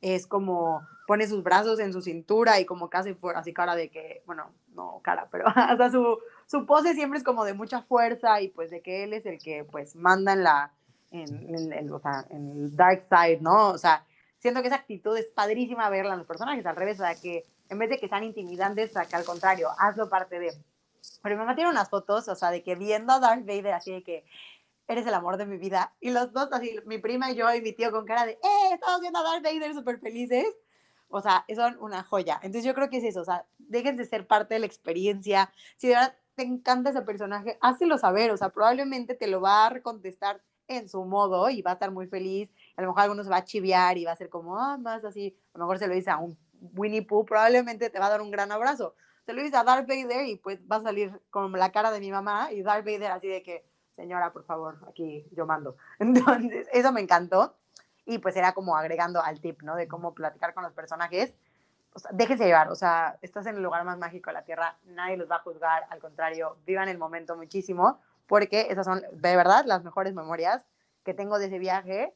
[SPEAKER 1] es como pone sus brazos en su cintura y como casi fuera así cara de que, bueno, no cara, pero [laughs] hasta su, su pose siempre es como de mucha fuerza y pues de que él es el que pues manda en la, en, en, o sea, en el dark side, ¿no? O sea, siento que esa actitud es padrísima verla en los personajes, al revés, o sea, que en vez de que sean intimidantes, sea, que al contrario, hazlo parte de... Pero me metieron unas fotos, o sea, de que viendo a Darth Vader así de que eres el amor de mi vida. Y los dos, así, mi prima y yo y mi tío con cara de, ¡eh! Estamos viendo a Darth Vader súper felices. O sea, son una joya. Entonces yo creo que es eso, o sea, déjense ser parte de la experiencia. Si de verdad te encanta ese personaje, hácelo saber, o sea, probablemente te lo va a recontestar en su modo y va a estar muy feliz. A lo mejor algunos va a chiviar y va a ser como, ah, más así. A lo mejor se lo dice a un Winnie Pooh, probablemente te va a dar un gran abrazo. Se lo dice a Darth Vader y pues va a salir con la cara de mi mamá y Darth Vader así de que, señora, por favor, aquí yo mando. [laughs] Entonces, eso me encantó. Y pues era como agregando al tip, ¿no? De cómo platicar con los personajes. O sea, déjese llevar, o sea, estás en el lugar más mágico de la Tierra, nadie los va a juzgar, al contrario, vivan el momento muchísimo, porque esas son, de verdad, las mejores memorias que tengo de ese viaje,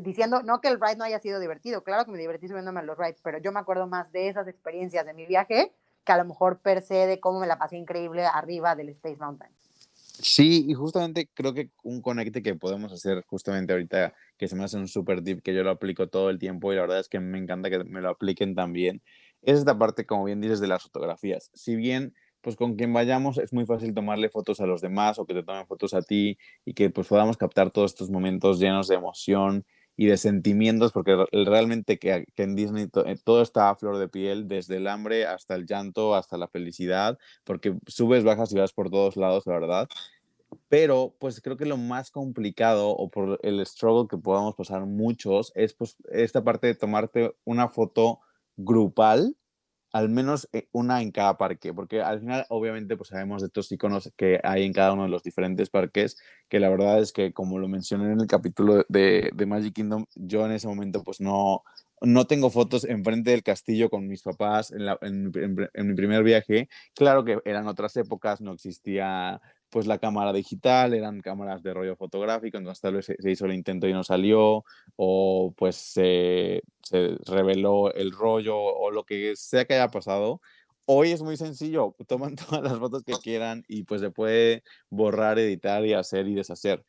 [SPEAKER 1] diciendo, no que el ride no haya sido divertido, claro que me divertí subiéndome a los rides, pero yo me acuerdo más de esas experiencias de mi viaje que a lo mejor per se de cómo me la pasé increíble arriba del Space Mountain.
[SPEAKER 2] Sí, y justamente creo que un conecte que podemos hacer justamente ahorita, que se me hace un super tip, que yo lo aplico todo el tiempo y la verdad es que me encanta que me lo apliquen también, es esta parte, como bien dices, de las fotografías. Si bien, pues con quien vayamos es muy fácil tomarle fotos a los demás o que te tomen fotos a ti y que pues podamos captar todos estos momentos llenos de emoción y de sentimientos, porque realmente que, en Disney eh, todo está a flor de piel, desde el hambre hasta el llanto, hasta la felicidad, porque subes, bajas y vas por todos lados, la verdad. Pero pues creo que lo más complicado o por el struggle que podamos pasar muchos es pues esta parte de tomarte una foto grupal al menos eh, una en cada parque, porque al final obviamente pues sabemos de estos iconos que hay en cada uno de los diferentes parques, que la verdad es que como lo mencioné en el capítulo de, de Magic Kingdom, yo en ese momento pues no, no tengo fotos enfrente del castillo con mis papás en, en, mi primer viaje. Claro que eran otras épocas, no existía pues la cámara digital, eran cámaras de rollo fotográfico, entonces tal vez se, hizo el intento y no salió, o pues se, reveló el rollo, o lo que sea que haya pasado. Hoy es muy sencillo, toman [laughs] todas las fotos que quieran y pues se puede borrar, editar y hacer y deshacer.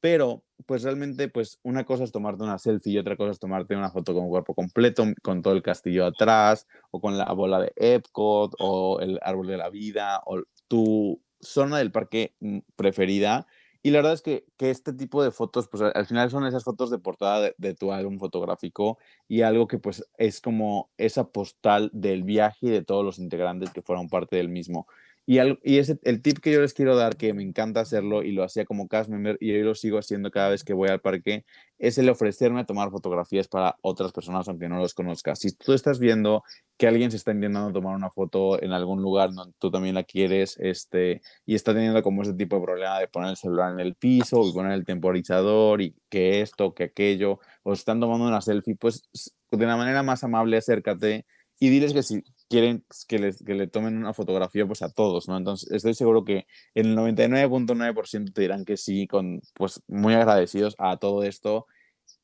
[SPEAKER 2] Pero pues realmente pues una cosa es tomarte una selfie y otra cosa es tomarte una foto con cuerpo completo, con todo el castillo atrás, o con la bola de Epcot, o el árbol de la vida, o tu zona del parque mm, preferida. Y la verdad es que, que este tipo de fotos, pues al final son esas fotos de portada de, tu álbum fotográfico y algo que pues es como esa postal del viaje y de todos los integrantes que fueron parte del mismo. Y, al, el tip que yo les quiero dar, que me encanta hacerlo y lo hacía como cast member y hoy lo sigo haciendo cada vez que voy al parque, es el ofrecerme a tomar fotografías para otras personas aunque no los conozcas. Si tú estás viendo que alguien se está intentando tomar una foto en algún lugar donde tú también la quieres este, y está teniendo como ese tipo de problema de poner el celular en el piso y poner el temporizador y que esto, que aquello, o están tomando una selfie, pues de una manera más amable acércate y diles que si quieren que, les, que le tomen una fotografía pues a todos, ¿no? Entonces estoy seguro que el 99.9% te dirán que sí, con, pues muy agradecidos a todo esto.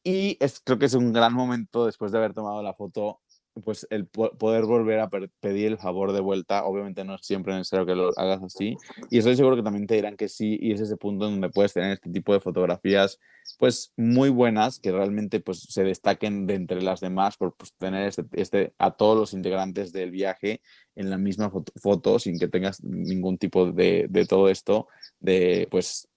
[SPEAKER 2] Y es, creo que es un gran momento después de haber tomado la foto pues el poder volver a pedir el favor de vuelta, obviamente no es siempre necesario que lo hagas así, y estoy seguro que también te dirán que sí, y es ese punto donde puedes tener este tipo de fotografías, pues muy buenas, que realmente pues se destaquen de entre las demás por pues, tener este, este, a todos los integrantes del viaje en la misma foto, sin que tengas ningún tipo de, de todo esto, de pues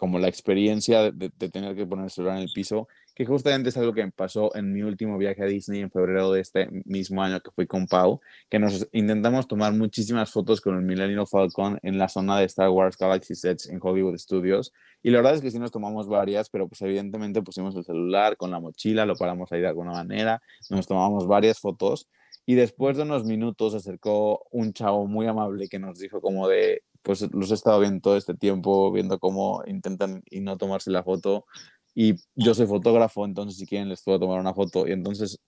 [SPEAKER 2] como la experiencia de, tener que poner el celular en el piso que justamente es algo que me pasó en mi último viaje a Disney en febrero de este mismo año que fui con Pau, que nos intentamos tomar muchísimas fotos con el Millennium Falcon en la zona de Star Wars Galaxy Sets en Hollywood Studios. Y la verdad es que sí nos tomamos varias, pero pues evidentemente pusimos el celular con la mochila, lo paramos ahí de alguna manera, nos tomamos varias fotos. Y después de unos minutos se acercó un chavo muy amable que nos dijo como de, pues los he estado viendo todo este tiempo, viendo cómo intentan y no tomarse la foto y yo soy fotógrafo, entonces si quieren les puedo tomar una foto. Y entonces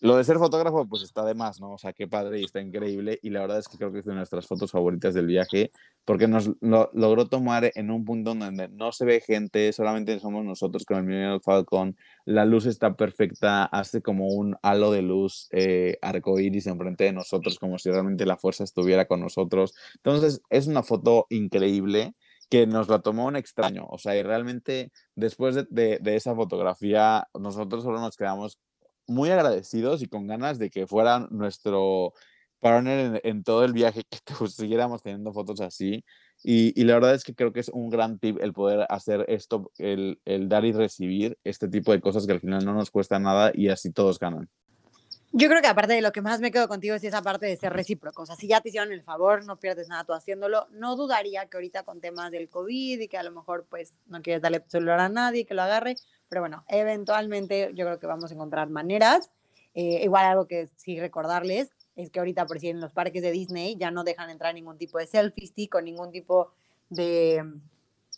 [SPEAKER 2] lo de ser fotógrafo pues está de más, ¿no? O sea, qué padre y está increíble. Y la verdad es que creo que es de nuestras fotos favoritas del viaje porque nos lo, logró tomar en un punto donde no se ve gente, solamente somos nosotros con el Millennium Falcon. La luz está perfecta, hace como un halo de luz eh, arcoíris enfrente de nosotros, como si realmente la fuerza estuviera con nosotros. Entonces es una foto increíble que nos la tomó un extraño. O sea, y realmente después de, esa fotografía, nosotros solo nos quedamos muy agradecidos y con ganas de que fuera nuestro partner en, todo el viaje, que [laughs] siguiéramos teniendo fotos así. Y, la verdad es que creo que es un gran tip el poder hacer esto, el dar y recibir este tipo de cosas que al final no nos cuesta nada y así todos ganan.
[SPEAKER 1] Yo creo que aparte de lo que más me quedo contigo es esa parte de ser recíproco. O sea, si ya te hicieron el favor, no pierdes nada tú haciéndolo. No dudaría que ahorita con temas del COVID y que a lo mejor pues no quieres darle celular a nadie que lo agarre, pero bueno, eventualmente yo creo que vamos a encontrar maneras. Eh, igual algo que sí recordarles es que ahorita por si en los parques de Disney ya no dejan entrar ningún tipo de selfie stick o ningún tipo de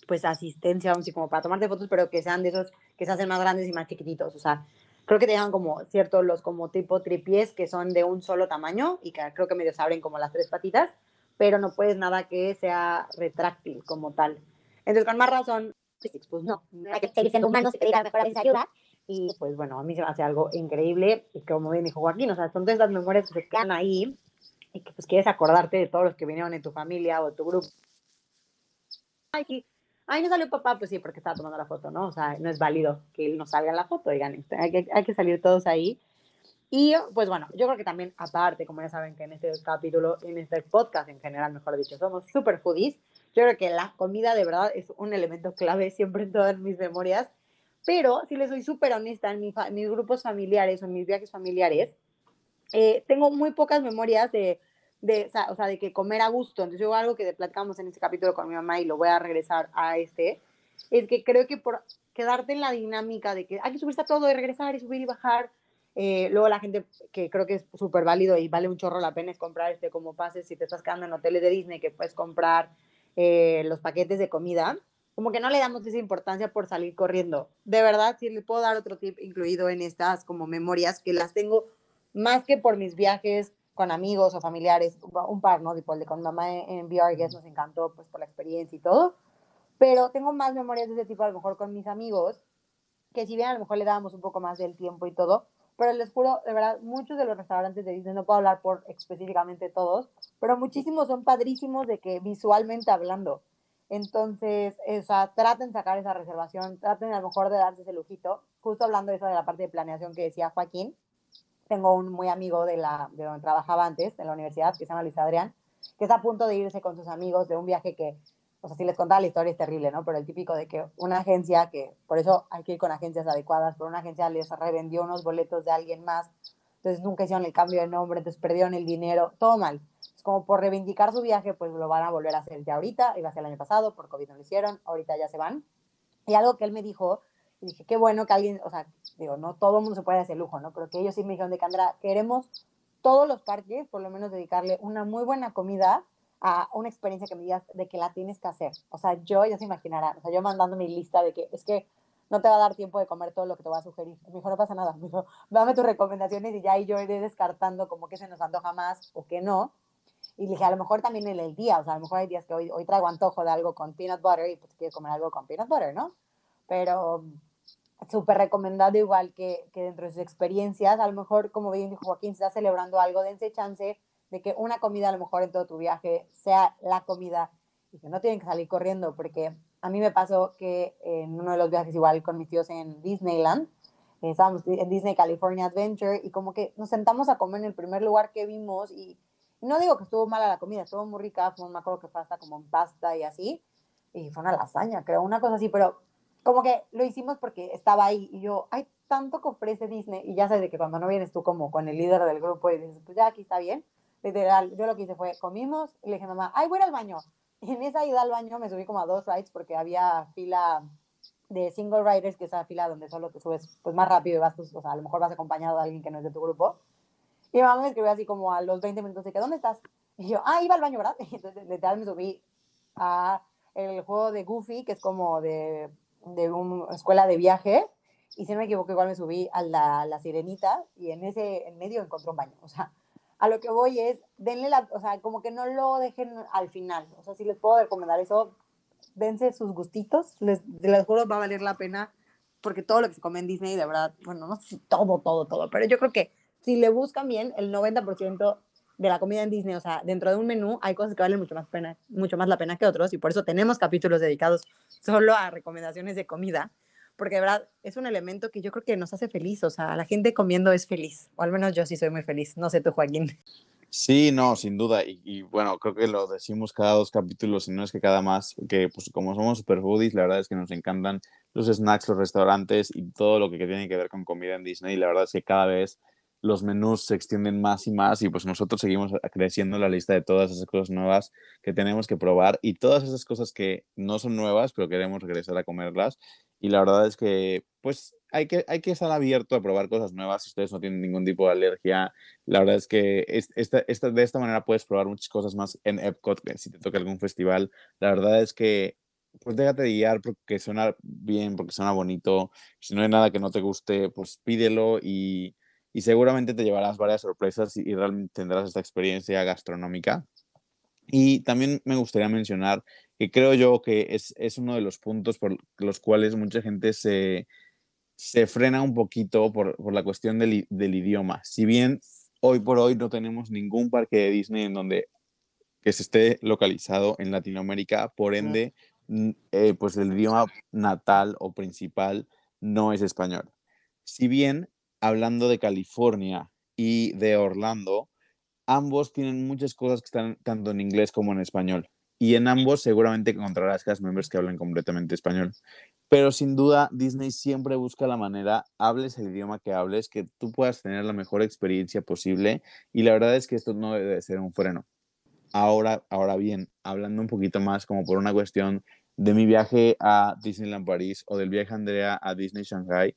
[SPEAKER 1] pues asistencia, vamos a decir, como para tomarte fotos, pero que sean de esos que se hacen más grandes y más chiquititos. O sea, creo que te dejan como cierto los como tipo tripies que son de un solo tamaño y que creo que medio se abren como las tres patitas, pero no puedes nada que sea retráctil como tal. Entonces, con más razón,
[SPEAKER 3] pues, pues no, hay que seguir siendo humanos y pedir a mejor a ayuda.
[SPEAKER 1] Y pues bueno, a mí se me hace algo increíble y como bien dijo Joaquín, o sea, son todas las memorias que se quedan ahí y que pues quieres acordarte de todos los que vinieron en tu familia o tu grupo. Ay, ay, no salió papá, pues sí, porque estaba tomando la foto, ¿no? O sea, no es válido que él no salga en la foto, digan, este, hay que, hay que salir todos ahí. Y pues bueno, yo creo que también aparte, como ya saben que en este capítulo, en este podcast en general, mejor dicho, somos super foodies, yo creo que la comida de verdad es un elemento clave siempre en todas mis memorias, pero si les soy súper honesta, en, mis grupos familiares o en mis viajes familiares, eh, tengo muy pocas memorias de de, o sea, de que comer a gusto. Entonces, yo algo que platicamos en este capítulo con mi mamá y lo voy a regresar a este, es que creo que por quedarte en la dinámica de que hay que subirse a todo y regresar y subir y bajar, eh, luego la gente que creo que es súper válido y vale un chorro la pena es comprar este como pases si te estás quedando en hoteles de Disney que puedes comprar eh, los paquetes de comida, como que no le damos esa importancia por salir corriendo. De verdad, sí le puedo dar otro tip incluido en estas como memorias que las tengo más que por mis viajes con amigos o familiares, un par, ¿no? Tipo el de con mamá en, VR Guest nos encantó, pues, por la experiencia y todo. Pero tengo más memorias de ese tipo, a lo mejor con mis amigos, que si bien a lo mejor le dábamos un poco más del tiempo y todo, pero les juro, de verdad, muchos de los restaurantes de Disney, no puedo hablar por específicamente todos, pero muchísimos son padrísimos de que visualmente hablando. Entonces, o sea, traten de sacar esa reservación, traten a lo mejor de darse ese lujito. Justo hablando de eso de la parte de planeación que decía Joaquín, tengo un muy amigo de, la, de donde trabajaba antes, en la universidad, que se llama Luis Adrián, que está a punto de irse con sus amigos de un viaje que, o sea, si les contaba la historia es terrible, ¿no? Pero el típico de que una agencia, que por eso hay que ir con agencias adecuadas, pero una agencia les revendió unos boletos de alguien más, entonces nunca hicieron el cambio de nombre, entonces perdieron el dinero, todo mal. Es como por reivindicar su viaje, pues lo van a volver a hacer ya ahorita, iba a ser el año pasado, por COVID no lo hicieron, ahorita ya se van. Y algo que él me dijo y dije, qué bueno que alguien, o sea, digo, no todo el mundo se puede hacer lujo, ¿no? Pero que ellos sí me dijeron de Candra, queremos todos los parques, por lo menos dedicarle una muy buena comida a una experiencia que me digas de que la tienes que hacer. O sea, yo ya se imaginarán, o sea, yo mandando mi lista de que es que no te va a dar tiempo de comer todo lo que te voy a sugerir. Me dijo, no pasa nada, [laughs] me dame tus recomendaciones y ya y yo iré descartando como que se nos antoja más o que no. Y dije, a lo mejor también en el día, o sea, a lo mejor hay días que hoy, hoy traigo antojo de algo con peanut butter y pues quiero comer algo con peanut butter, ¿no? Pero súper recomendado igual que, que dentro de sus experiencias, a lo mejor, como bien dijo Joaquín, se está celebrando algo, dense chance de que una comida a lo mejor en todo tu viaje sea la comida y que no tienen que salir corriendo, porque a mí me pasó que en uno de los viajes igual con mis tíos en Disneyland, eh, estábamos en Disney California Adventure y como que nos sentamos a comer en el primer lugar que vimos y no digo que estuvo mala la comida, estuvo muy rica, fue, me acuerdo que fue hasta como en pasta y así, y fue una lasaña, creo, una cosa así, pero como que lo hicimos porque estaba ahí y yo, hay tanto que ofrece Disney y ya sabes de que cuando no vienes tú como con el líder del grupo y dices, pues ya aquí está bien, literal, yo lo que hice fue, comimos y le dije a mamá, ay, voy al baño. Y en esa ida al baño me subí como a dos rides porque había fila de single riders, que es esa fila donde solo te subes pues más rápido y vas, pues, o sea, a lo mejor vas acompañado de alguien que no es de tu grupo. Y mamá me escribió así como a los 20 minutos de que, ¿dónde estás? Y yo, ah, iba al baño, ¿verdad? [laughs] Y entonces literal me subí a el juego de Goofy, que es como de, de una escuela de viaje, y si no me equivoco, igual me subí a la, la sirenita y en ese, en medio encontré un baño. O sea, a lo que voy es, denle la, o sea, como que no lo dejen al final. O sea, si les puedo recomendar eso, dense sus gustitos, les, les juro va a valer la pena, porque todo lo que se come en Disney, de verdad, bueno, no sé todo, todo, todo, pero yo creo que si le buscan bien, el 90% de la comida en Disney, o sea, dentro de un menú hay cosas que valen mucho más, pena, mucho más la pena que otros y por eso tenemos capítulos dedicados solo a recomendaciones de comida, porque de verdad es un elemento que yo creo que nos hace feliz, o sea, la gente comiendo es feliz, o al menos yo sí soy muy feliz, no sé tú, Joaquín.
[SPEAKER 2] Sí, no, sin duda. Y, y, bueno, creo que lo decimos cada dos capítulos, y no es que cada más, que pues como somos super foodies, la verdad es que nos encantan los snacks, los restaurantes y todo lo que tiene que ver con comida en Disney. La verdad es que cada vez los menús se extienden más y más y pues nosotros seguimos creciendo la lista de todas esas cosas nuevas que tenemos que probar y todas esas cosas que no son nuevas pero queremos regresar a comerlas. Y la verdad es que pues hay que, hay que estar abierto a probar cosas nuevas si ustedes no tienen ningún tipo de alergia. La verdad es que esta, esta, de esta manera puedes probar muchas cosas más en Epcot si te toca algún festival. La verdad es que pues déjate guiar porque suena bien, porque suena bonito. Si no hay nada que no te guste, pues pídelo y, y seguramente te llevarás varias sorpresas y, realmente tendrás esta experiencia gastronómica. Y también me gustaría mencionar que creo yo que es, es uno de los puntos por los cuales mucha gente se, se frena un poquito por, por la cuestión del, del, idioma. Si bien hoy por hoy no tenemos ningún parque de Disney en donde que se esté localizado en Latinoamérica, por ende, eh, pues el idioma natal o principal no es español. Si bien hablando de California y de Orlando, ambos tienen muchas cosas que están tanto en inglés como en español. Y en ambos seguramente encontrarás cast members que hablan completamente español. Pero sin duda, Disney siempre busca la manera, hables el idioma que hables, que tú puedas tener la mejor experiencia posible. Y la verdad es que esto no debe ser un freno. Ahora, ahora bien, hablando un poquito más como por una cuestión de mi viaje a Disneyland París o del viaje Andrea a Disney Shanghai,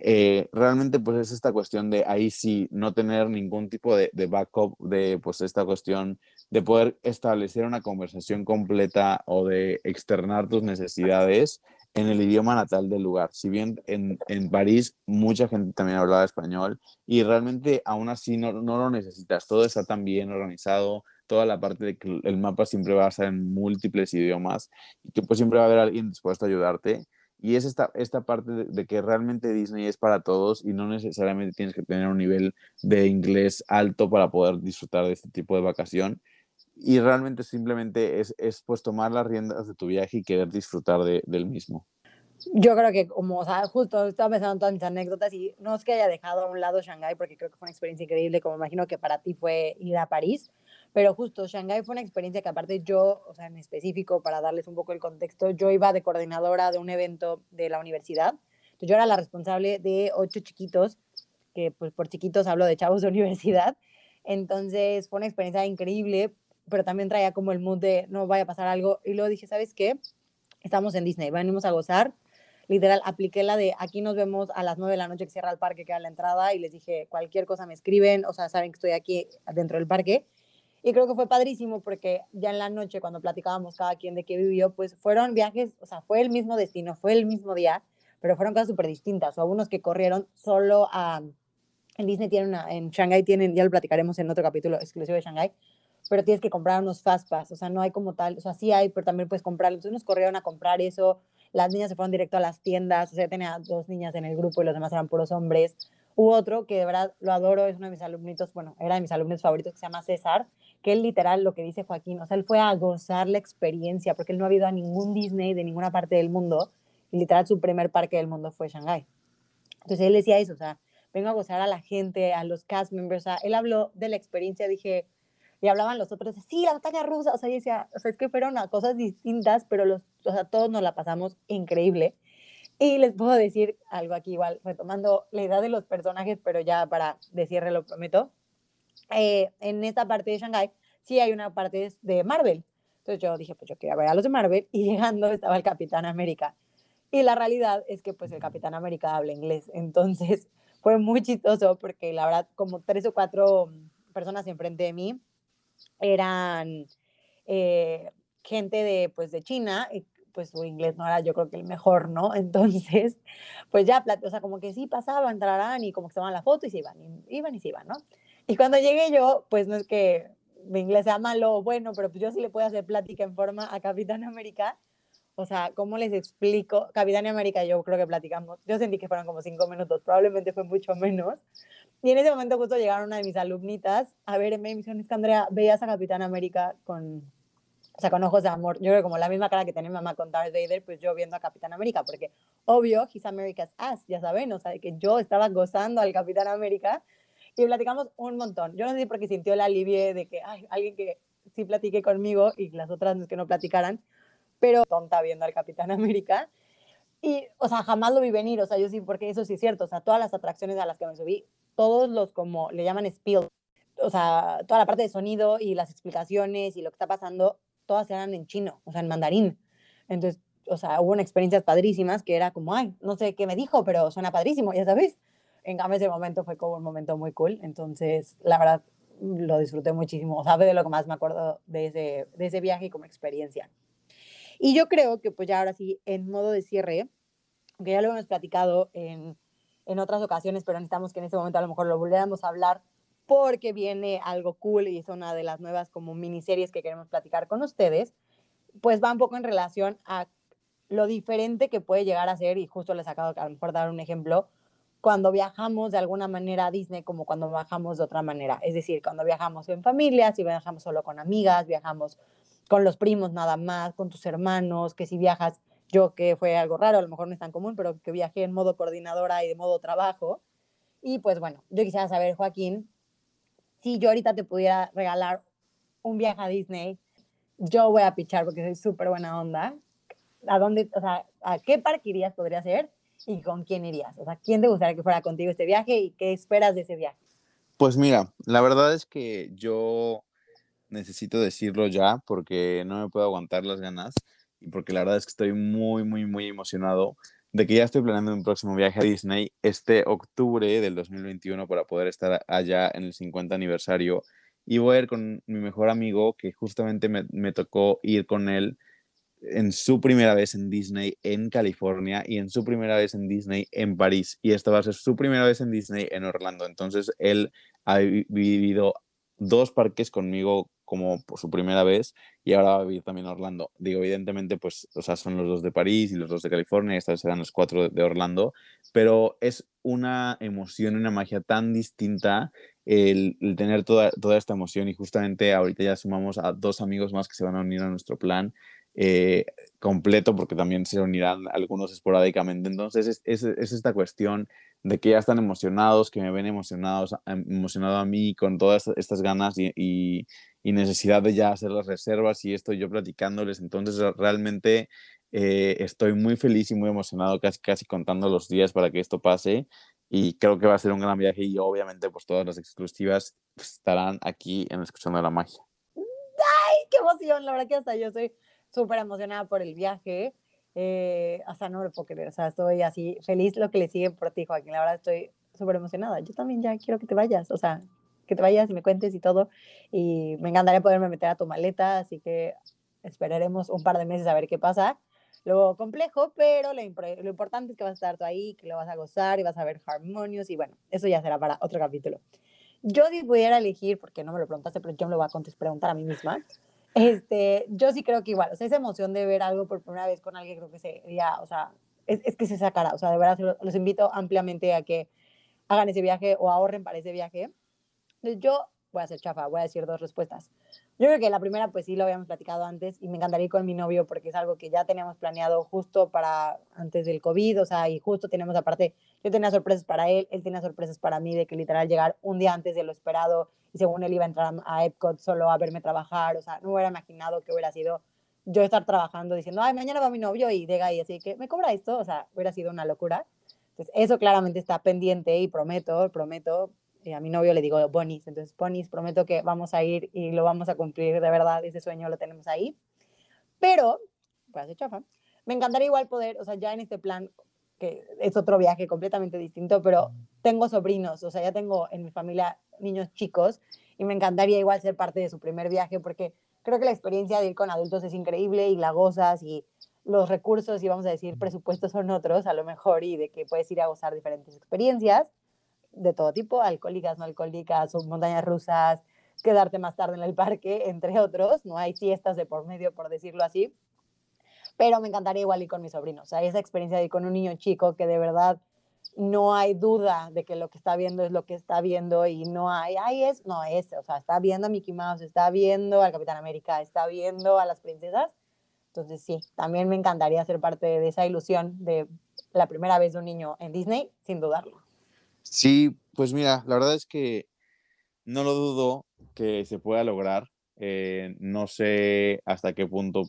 [SPEAKER 2] eh, realmente pues es esta cuestión de ahí sí no tener ningún tipo de, de, backup de pues esta cuestión de poder establecer una conversación completa o de externar tus necesidades en el idioma natal del lugar. Si bien en, en París mucha gente también hablaba español y realmente aún así no, no lo necesitas, todo está tan bien organizado, toda la parte de que el mapa siempre va a ser en múltiples idiomas y que pues siempre va a haber alguien dispuesto a ayudarte y es esta, esta parte de, que realmente Disney es para todos y no necesariamente tienes que tener un nivel de inglés alto para poder disfrutar de este tipo de vacación. Y realmente simplemente es, es pues tomar las riendas de tu viaje y querer disfrutar de, del mismo.
[SPEAKER 1] Yo creo que como, o justo estaba pensando en todas mis anécdotas y no es que haya dejado a un lado Shanghái porque creo que fue una experiencia increíble, como imagino que para ti fue ir a París, pero justo, Shanghái fue una experiencia que aparte yo, o sea, en específico, para darles un poco el contexto, yo iba de coordinadora de un evento de la universidad. Yo era la responsable de ocho chiquitos, que pues por chiquitos hablo de chavos de [laughs] universidad. Entonces, fue una experiencia increíble, pero también traía como el mood de no vaya a pasar algo. Y luego dije, ¿sabes qué? Estamos en Disney, venimos a gozar. Literal, apliqué la de aquí nos vemos a las nueve de la noche que cierra el parque, que era la entrada, y les dije, cualquier cosa me escriben, o sea, saben que estoy aquí dentro del parque. Y creo que fue padrísimo porque ya en la noche, cuando platicábamos cada quien de qué vivió, pues fueron viajes, o sea, fue el mismo destino, fue el mismo día, pero fueron cosas súper distintas. O algunos que corrieron solo a. En Disney tienen una. En Shanghai tienen, ya lo platicaremos en otro capítulo exclusivo de Shanghai, pero tienes que comprar unos fastpass, o sea, no hay como tal, o sea, sí hay, pero también puedes comprarlo. Entonces corrieron a comprar eso, las niñas se fueron directo a las tiendas, o sea, tenía dos niñas en el grupo y los demás eran puros hombres. Hubo otro que de verdad lo adoro, es uno de mis alumnitos, bueno, era de mis alumnos favoritos que se llama César, que él literal lo que dice Joaquín, o sea, él fue a gozar la experiencia, porque él no ha ido a ningún Disney de ninguna parte del mundo, y literal su primer parque del mundo fue Shanghai. Entonces él decía eso, o sea, vengo a gozar a la gente, a los cast members, o sea, él habló de la experiencia, dije, y hablaban los otros, sí, la montaña rusa, o sea, y decía, o sea, es que fueron cosas distintas, pero los, o sea, todos nos la pasamos increíble. Y les puedo decir algo aquí igual, retomando la edad de los personajes, pero ya para decirle lo prometo. Eh, en esta parte de Shanghai sí hay una parte de Marvel. Entonces yo dije, pues yo quería ver a los de Marvel y [laughs] llegando estaba el Capitán América. Y la realidad es que pues el Capitán América habla inglés. Entonces [laughs] fue muy chistoso porque la verdad como tres o cuatro personas enfrente de mí eran eh, gente de, pues, de China, y pues su inglés no era yo creo que el mejor, ¿no? [laughs] Entonces, pues ya, o sea, como que sí pasaban, entrarán y como que se van la foto y se iban, y, iban y se iban, ¿no? Y cuando llegué yo, pues no es que mi inglés sea malo o bueno, pero pues yo sí le puedo hacer plática en forma a Capitán América. O sea, ¿cómo les explico? Capitán América, yo creo que platicamos. Yo sentí que fueron como cinco minutos, probablemente fue mucho menos. Y en ese momento justo llegaron una de mis alumnitas a verme y me dijeron, es que Andrea, veías a Capitán América con, o sea, con ojos de amor. Yo creo como la misma cara que tiene mamá con Darth Vader, pues yo viendo a Capitán América, porque obvio, he's America's ass, ya saben, o sea, que yo estaba gozando al Capitán América y platicamos un montón. Yo no sé si porque sintió el alivio de que alguien que sí platique conmigo y las otras que no platicaran, pero tonta viendo al Capitán [laughs] América. Y, o sea, jamás lo vi venir, o sea, yo sí, porque eso sí es cierto, o sea, todas las atracciones a las que me subí, todos los, como le llaman spiel, o sea, toda la parte de sonido y las explicaciones y lo que está pasando, todas eran en chino, o sea, en mandarín. Entonces, o sea, hubo experiencias padrísimas que era como, ay, no sé qué me dijo, pero suena padrísimo, ya sabes. En cambio, ese momento fue como un momento muy cool. Entonces, la verdad, lo disfruté muchísimo. Sea, de lo que más me acuerdo de ese, de ese viaje como experiencia. Y yo creo que, pues ya ahora sí, en modo de cierre, aunque ya lo hemos platicado en en otras ocasiones, pero necesitamos que en ese momento a lo mejor lo volviéramos a hablar porque viene algo cool y es una de las nuevas como miniseries que queremos platicar con ustedes, pues va un poco en relación a lo diferente que puede llegar a ser, y justo les acabo a lo mejor dar un ejemplo, cuando viajamos de alguna manera a Disney como cuando viajamos de otra manera. Es decir, cuando viajamos en familia, si viajamos solo con amigas, viajamos con los primos nada más, con tus hermanos, que si viajas yo que fue algo raro, a lo mejor no es tan común, pero que viajé en modo coordinadora y de modo trabajo. Y pues bueno, yo quisiera saber, Joaquín, si yo ahorita te pudiera regalar un viaje a Disney, yo voy a pichar porque soy súper buena onda. ¿A dónde, o sea, a qué parque irías podría ser y con quién irías? O sea, ¿quién te gustaría que fuera contigo este viaje y qué esperas de ese viaje?
[SPEAKER 2] Pues mira, la verdad es que yo necesito decirlo ya porque no me puedo aguantar las ganas y porque la verdad es que estoy muy, muy, muy emocionado de que ya estoy planeando un próximo viaje a Disney este octubre del 2021 para poder estar allá en el 50 aniversario y voy a ir con mi mejor amigo que justamente me, me tocó ir con él en su primera vez en Disney en California y en su primera vez en Disney en París. Y esta va a ser su primera vez en Disney en Orlando. Entonces, él ha vivido dos parques conmigo como por su primera vez y ahora va a vivir también Orlando. Digo, evidentemente, pues, o sea, son los dos de París y los dos de California, y esta vez serán los cuatro de Orlando, pero es una emoción, una magia tan distinta el, tener toda, toda esta emoción y justamente ahorita ya sumamos a dos amigos más que se van a unir a nuestro plan eh, completo porque también se unirán algunos esporádicamente. Entonces es, es, es, esta cuestión de que ya están emocionados, que me ven emocionados, emocionado a mí con todas estas ganas y, y necesidad de ya hacer las reservas y estoy yo platicándoles. Entonces realmente eh, estoy muy feliz y muy emocionado, casi, casi contando los días para que esto pase y creo que va a ser un gran viaje y obviamente pues todas las exclusivas estarán aquí en Escuchando la Magia.
[SPEAKER 1] ¡Ay, qué emoción! La verdad que hasta yo estoy súper emocionada por el viaje. Eh, hasta no lo puedo creer, o sea, estoy así feliz lo que le sigue por ti, Joaquín. La verdad estoy súper emocionada. Yo también ya quiero que te vayas, o sea, que te vayas y me cuentes y todo. Y me encantaría poderme meter a tu maleta, así que esperaremos un par de meses a ver qué pasa. Lo complejo, pero lo, lo importante es que vas a estar tú ahí, que lo vas a gozar y vas a ver Harmonious y bueno, eso ya será para otro capítulo. Yo si pudiera elegir, porque no me lo preguntaste, pero yo me lo voy a preguntar a mí misma. Este, yo sí creo que igual, o sea, esa emoción de ver algo por primera vez con alguien, creo que sería, o sea, es, es que se sacará, o sea, de verdad los, invito ampliamente a que hagan ese viaje o ahorren para ese viaje. Entonces yo voy a hacer chafa, voy a decir dos respuestas. Yo creo que la primera, pues sí, lo habíamos platicado antes y me encantaría ir con mi novio porque es algo que ya teníamos planeado justo para antes del COVID, o sea, y justo tenemos aparte, yo tenía sorpresas para él, él tenía sorpresas para mí de que literal llegar un día antes de lo esperado y según él iba a entrar a Epcot solo a verme trabajar, o sea, no hubiera imaginado que hubiera sido yo estar trabajando diciendo, ay, mañana va mi novio y llega ahí, así que me cobra esto, o sea, hubiera sido una locura. Entonces, eso claramente está pendiente y prometo, prometo, y a mi novio le digo Bonis, entonces Bonis, prometo que vamos a ir y lo vamos a cumplir de verdad, ese sueño lo tenemos ahí. Pero, pues chafa, me encantaría igual poder, o sea, ya en este plan, que es otro viaje completamente distinto, pero tengo sobrinos, o sea, ya tengo en mi familia niños chicos y me encantaría igual ser parte de su primer viaje porque creo que la experiencia de ir con adultos es increíble y la gozas y los recursos y vamos a decir presupuestos son otros a lo mejor y de que puedes ir a gozar diferentes experiencias de todo tipo, alcohólicas, no alcohólicas, montañas rusas, quedarte más tarde en el parque, entre otros. No hay fiestas de por medio, por decirlo así. Pero me encantaría igual ir con mis sobrinos. O sea, esa experiencia de ir con un niño chico que de verdad no hay duda de que lo que está viendo es lo que está viendo y no hay, ay, es, no es, o sea, está viendo a Mickey Mouse, está viendo al Capitán América, está viendo a las princesas. Entonces, sí, también me encantaría ser parte de esa ilusión de la primera vez de un niño en Disney, sin dudarlo.
[SPEAKER 2] Sí, pues mira, la verdad es que no lo dudo que se pueda lograr. Eh, no sé hasta qué punto,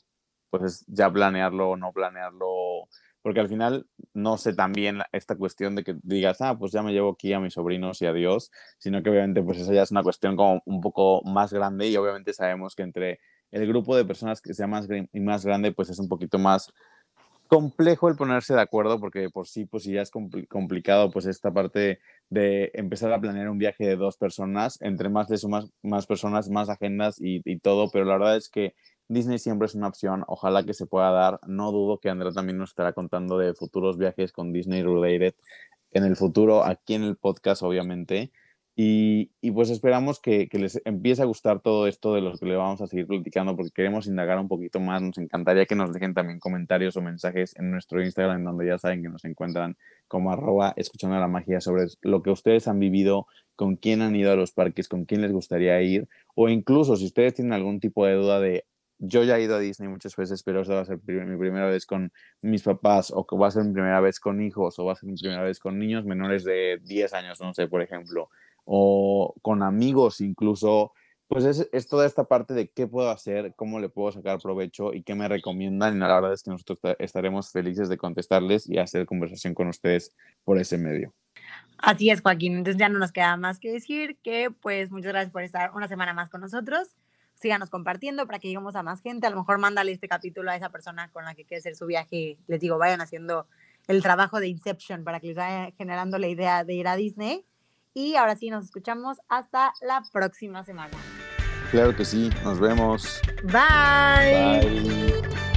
[SPEAKER 2] pues ya planearlo o no planearlo, porque al final no sé también esta cuestión de que digas, ah, pues ya me llevo aquí a mis sobrinos y a Dios, sino que obviamente pues esa ya es una cuestión como un poco más grande y obviamente sabemos que entre el grupo de personas que sea más, y más grande, pues es un poquito más complejo el ponerse de acuerdo porque por sí, pues ya es complicado, pues esta parte de empezar a planear un viaje de dos personas, entre más de sumas más personas, más agendas y, todo, pero la verdad es que Disney siempre es una opción, ojalá que se pueda dar, no dudo que Andrea también nos estará contando de futuros viajes con Disney Related en el futuro, aquí en el podcast obviamente, y, pues esperamos que, les empiece a gustar todo esto de lo que le vamos a seguir platicando porque queremos indagar un poquito más. Nos encantaría que nos dejen también comentarios o mensajes en nuestro Instagram, donde ya saben que nos encuentran como arroba escuchando la magia sobre lo que ustedes han vivido, con quién han ido a los parques, con quién les gustaría ir, o incluso si ustedes tienen algún tipo de duda de yo ya he ido a Disney muchas veces, pero esta va a ser mi primera vez con mis papás, o que va a ser mi primera vez con hijos, o va a ser mi primera vez con niños menores de 10 años, no sé, por ejemplo o con amigos incluso, pues es, toda esta parte de qué puedo hacer, cómo le puedo sacar provecho y qué me recomiendan. Y la verdad es que nosotros estaremos felices de contestarles y hacer conversación con ustedes por ese medio.
[SPEAKER 1] Así es, Joaquín. Entonces ya no nos queda más que decir que pues muchas gracias por estar una semana más con nosotros. Síganos compartiendo para que lleguemos a más gente. A lo mejor mándale este capítulo a esa persona con la que quiere hacer su viaje. Les digo, vayan haciendo el trabajo de Inception para que les vaya generando la idea de ir a Disney. Y ahora sí, nos escuchamos hasta la próxima semana.
[SPEAKER 2] Claro que sí, nos vemos.
[SPEAKER 1] Bye. Bye.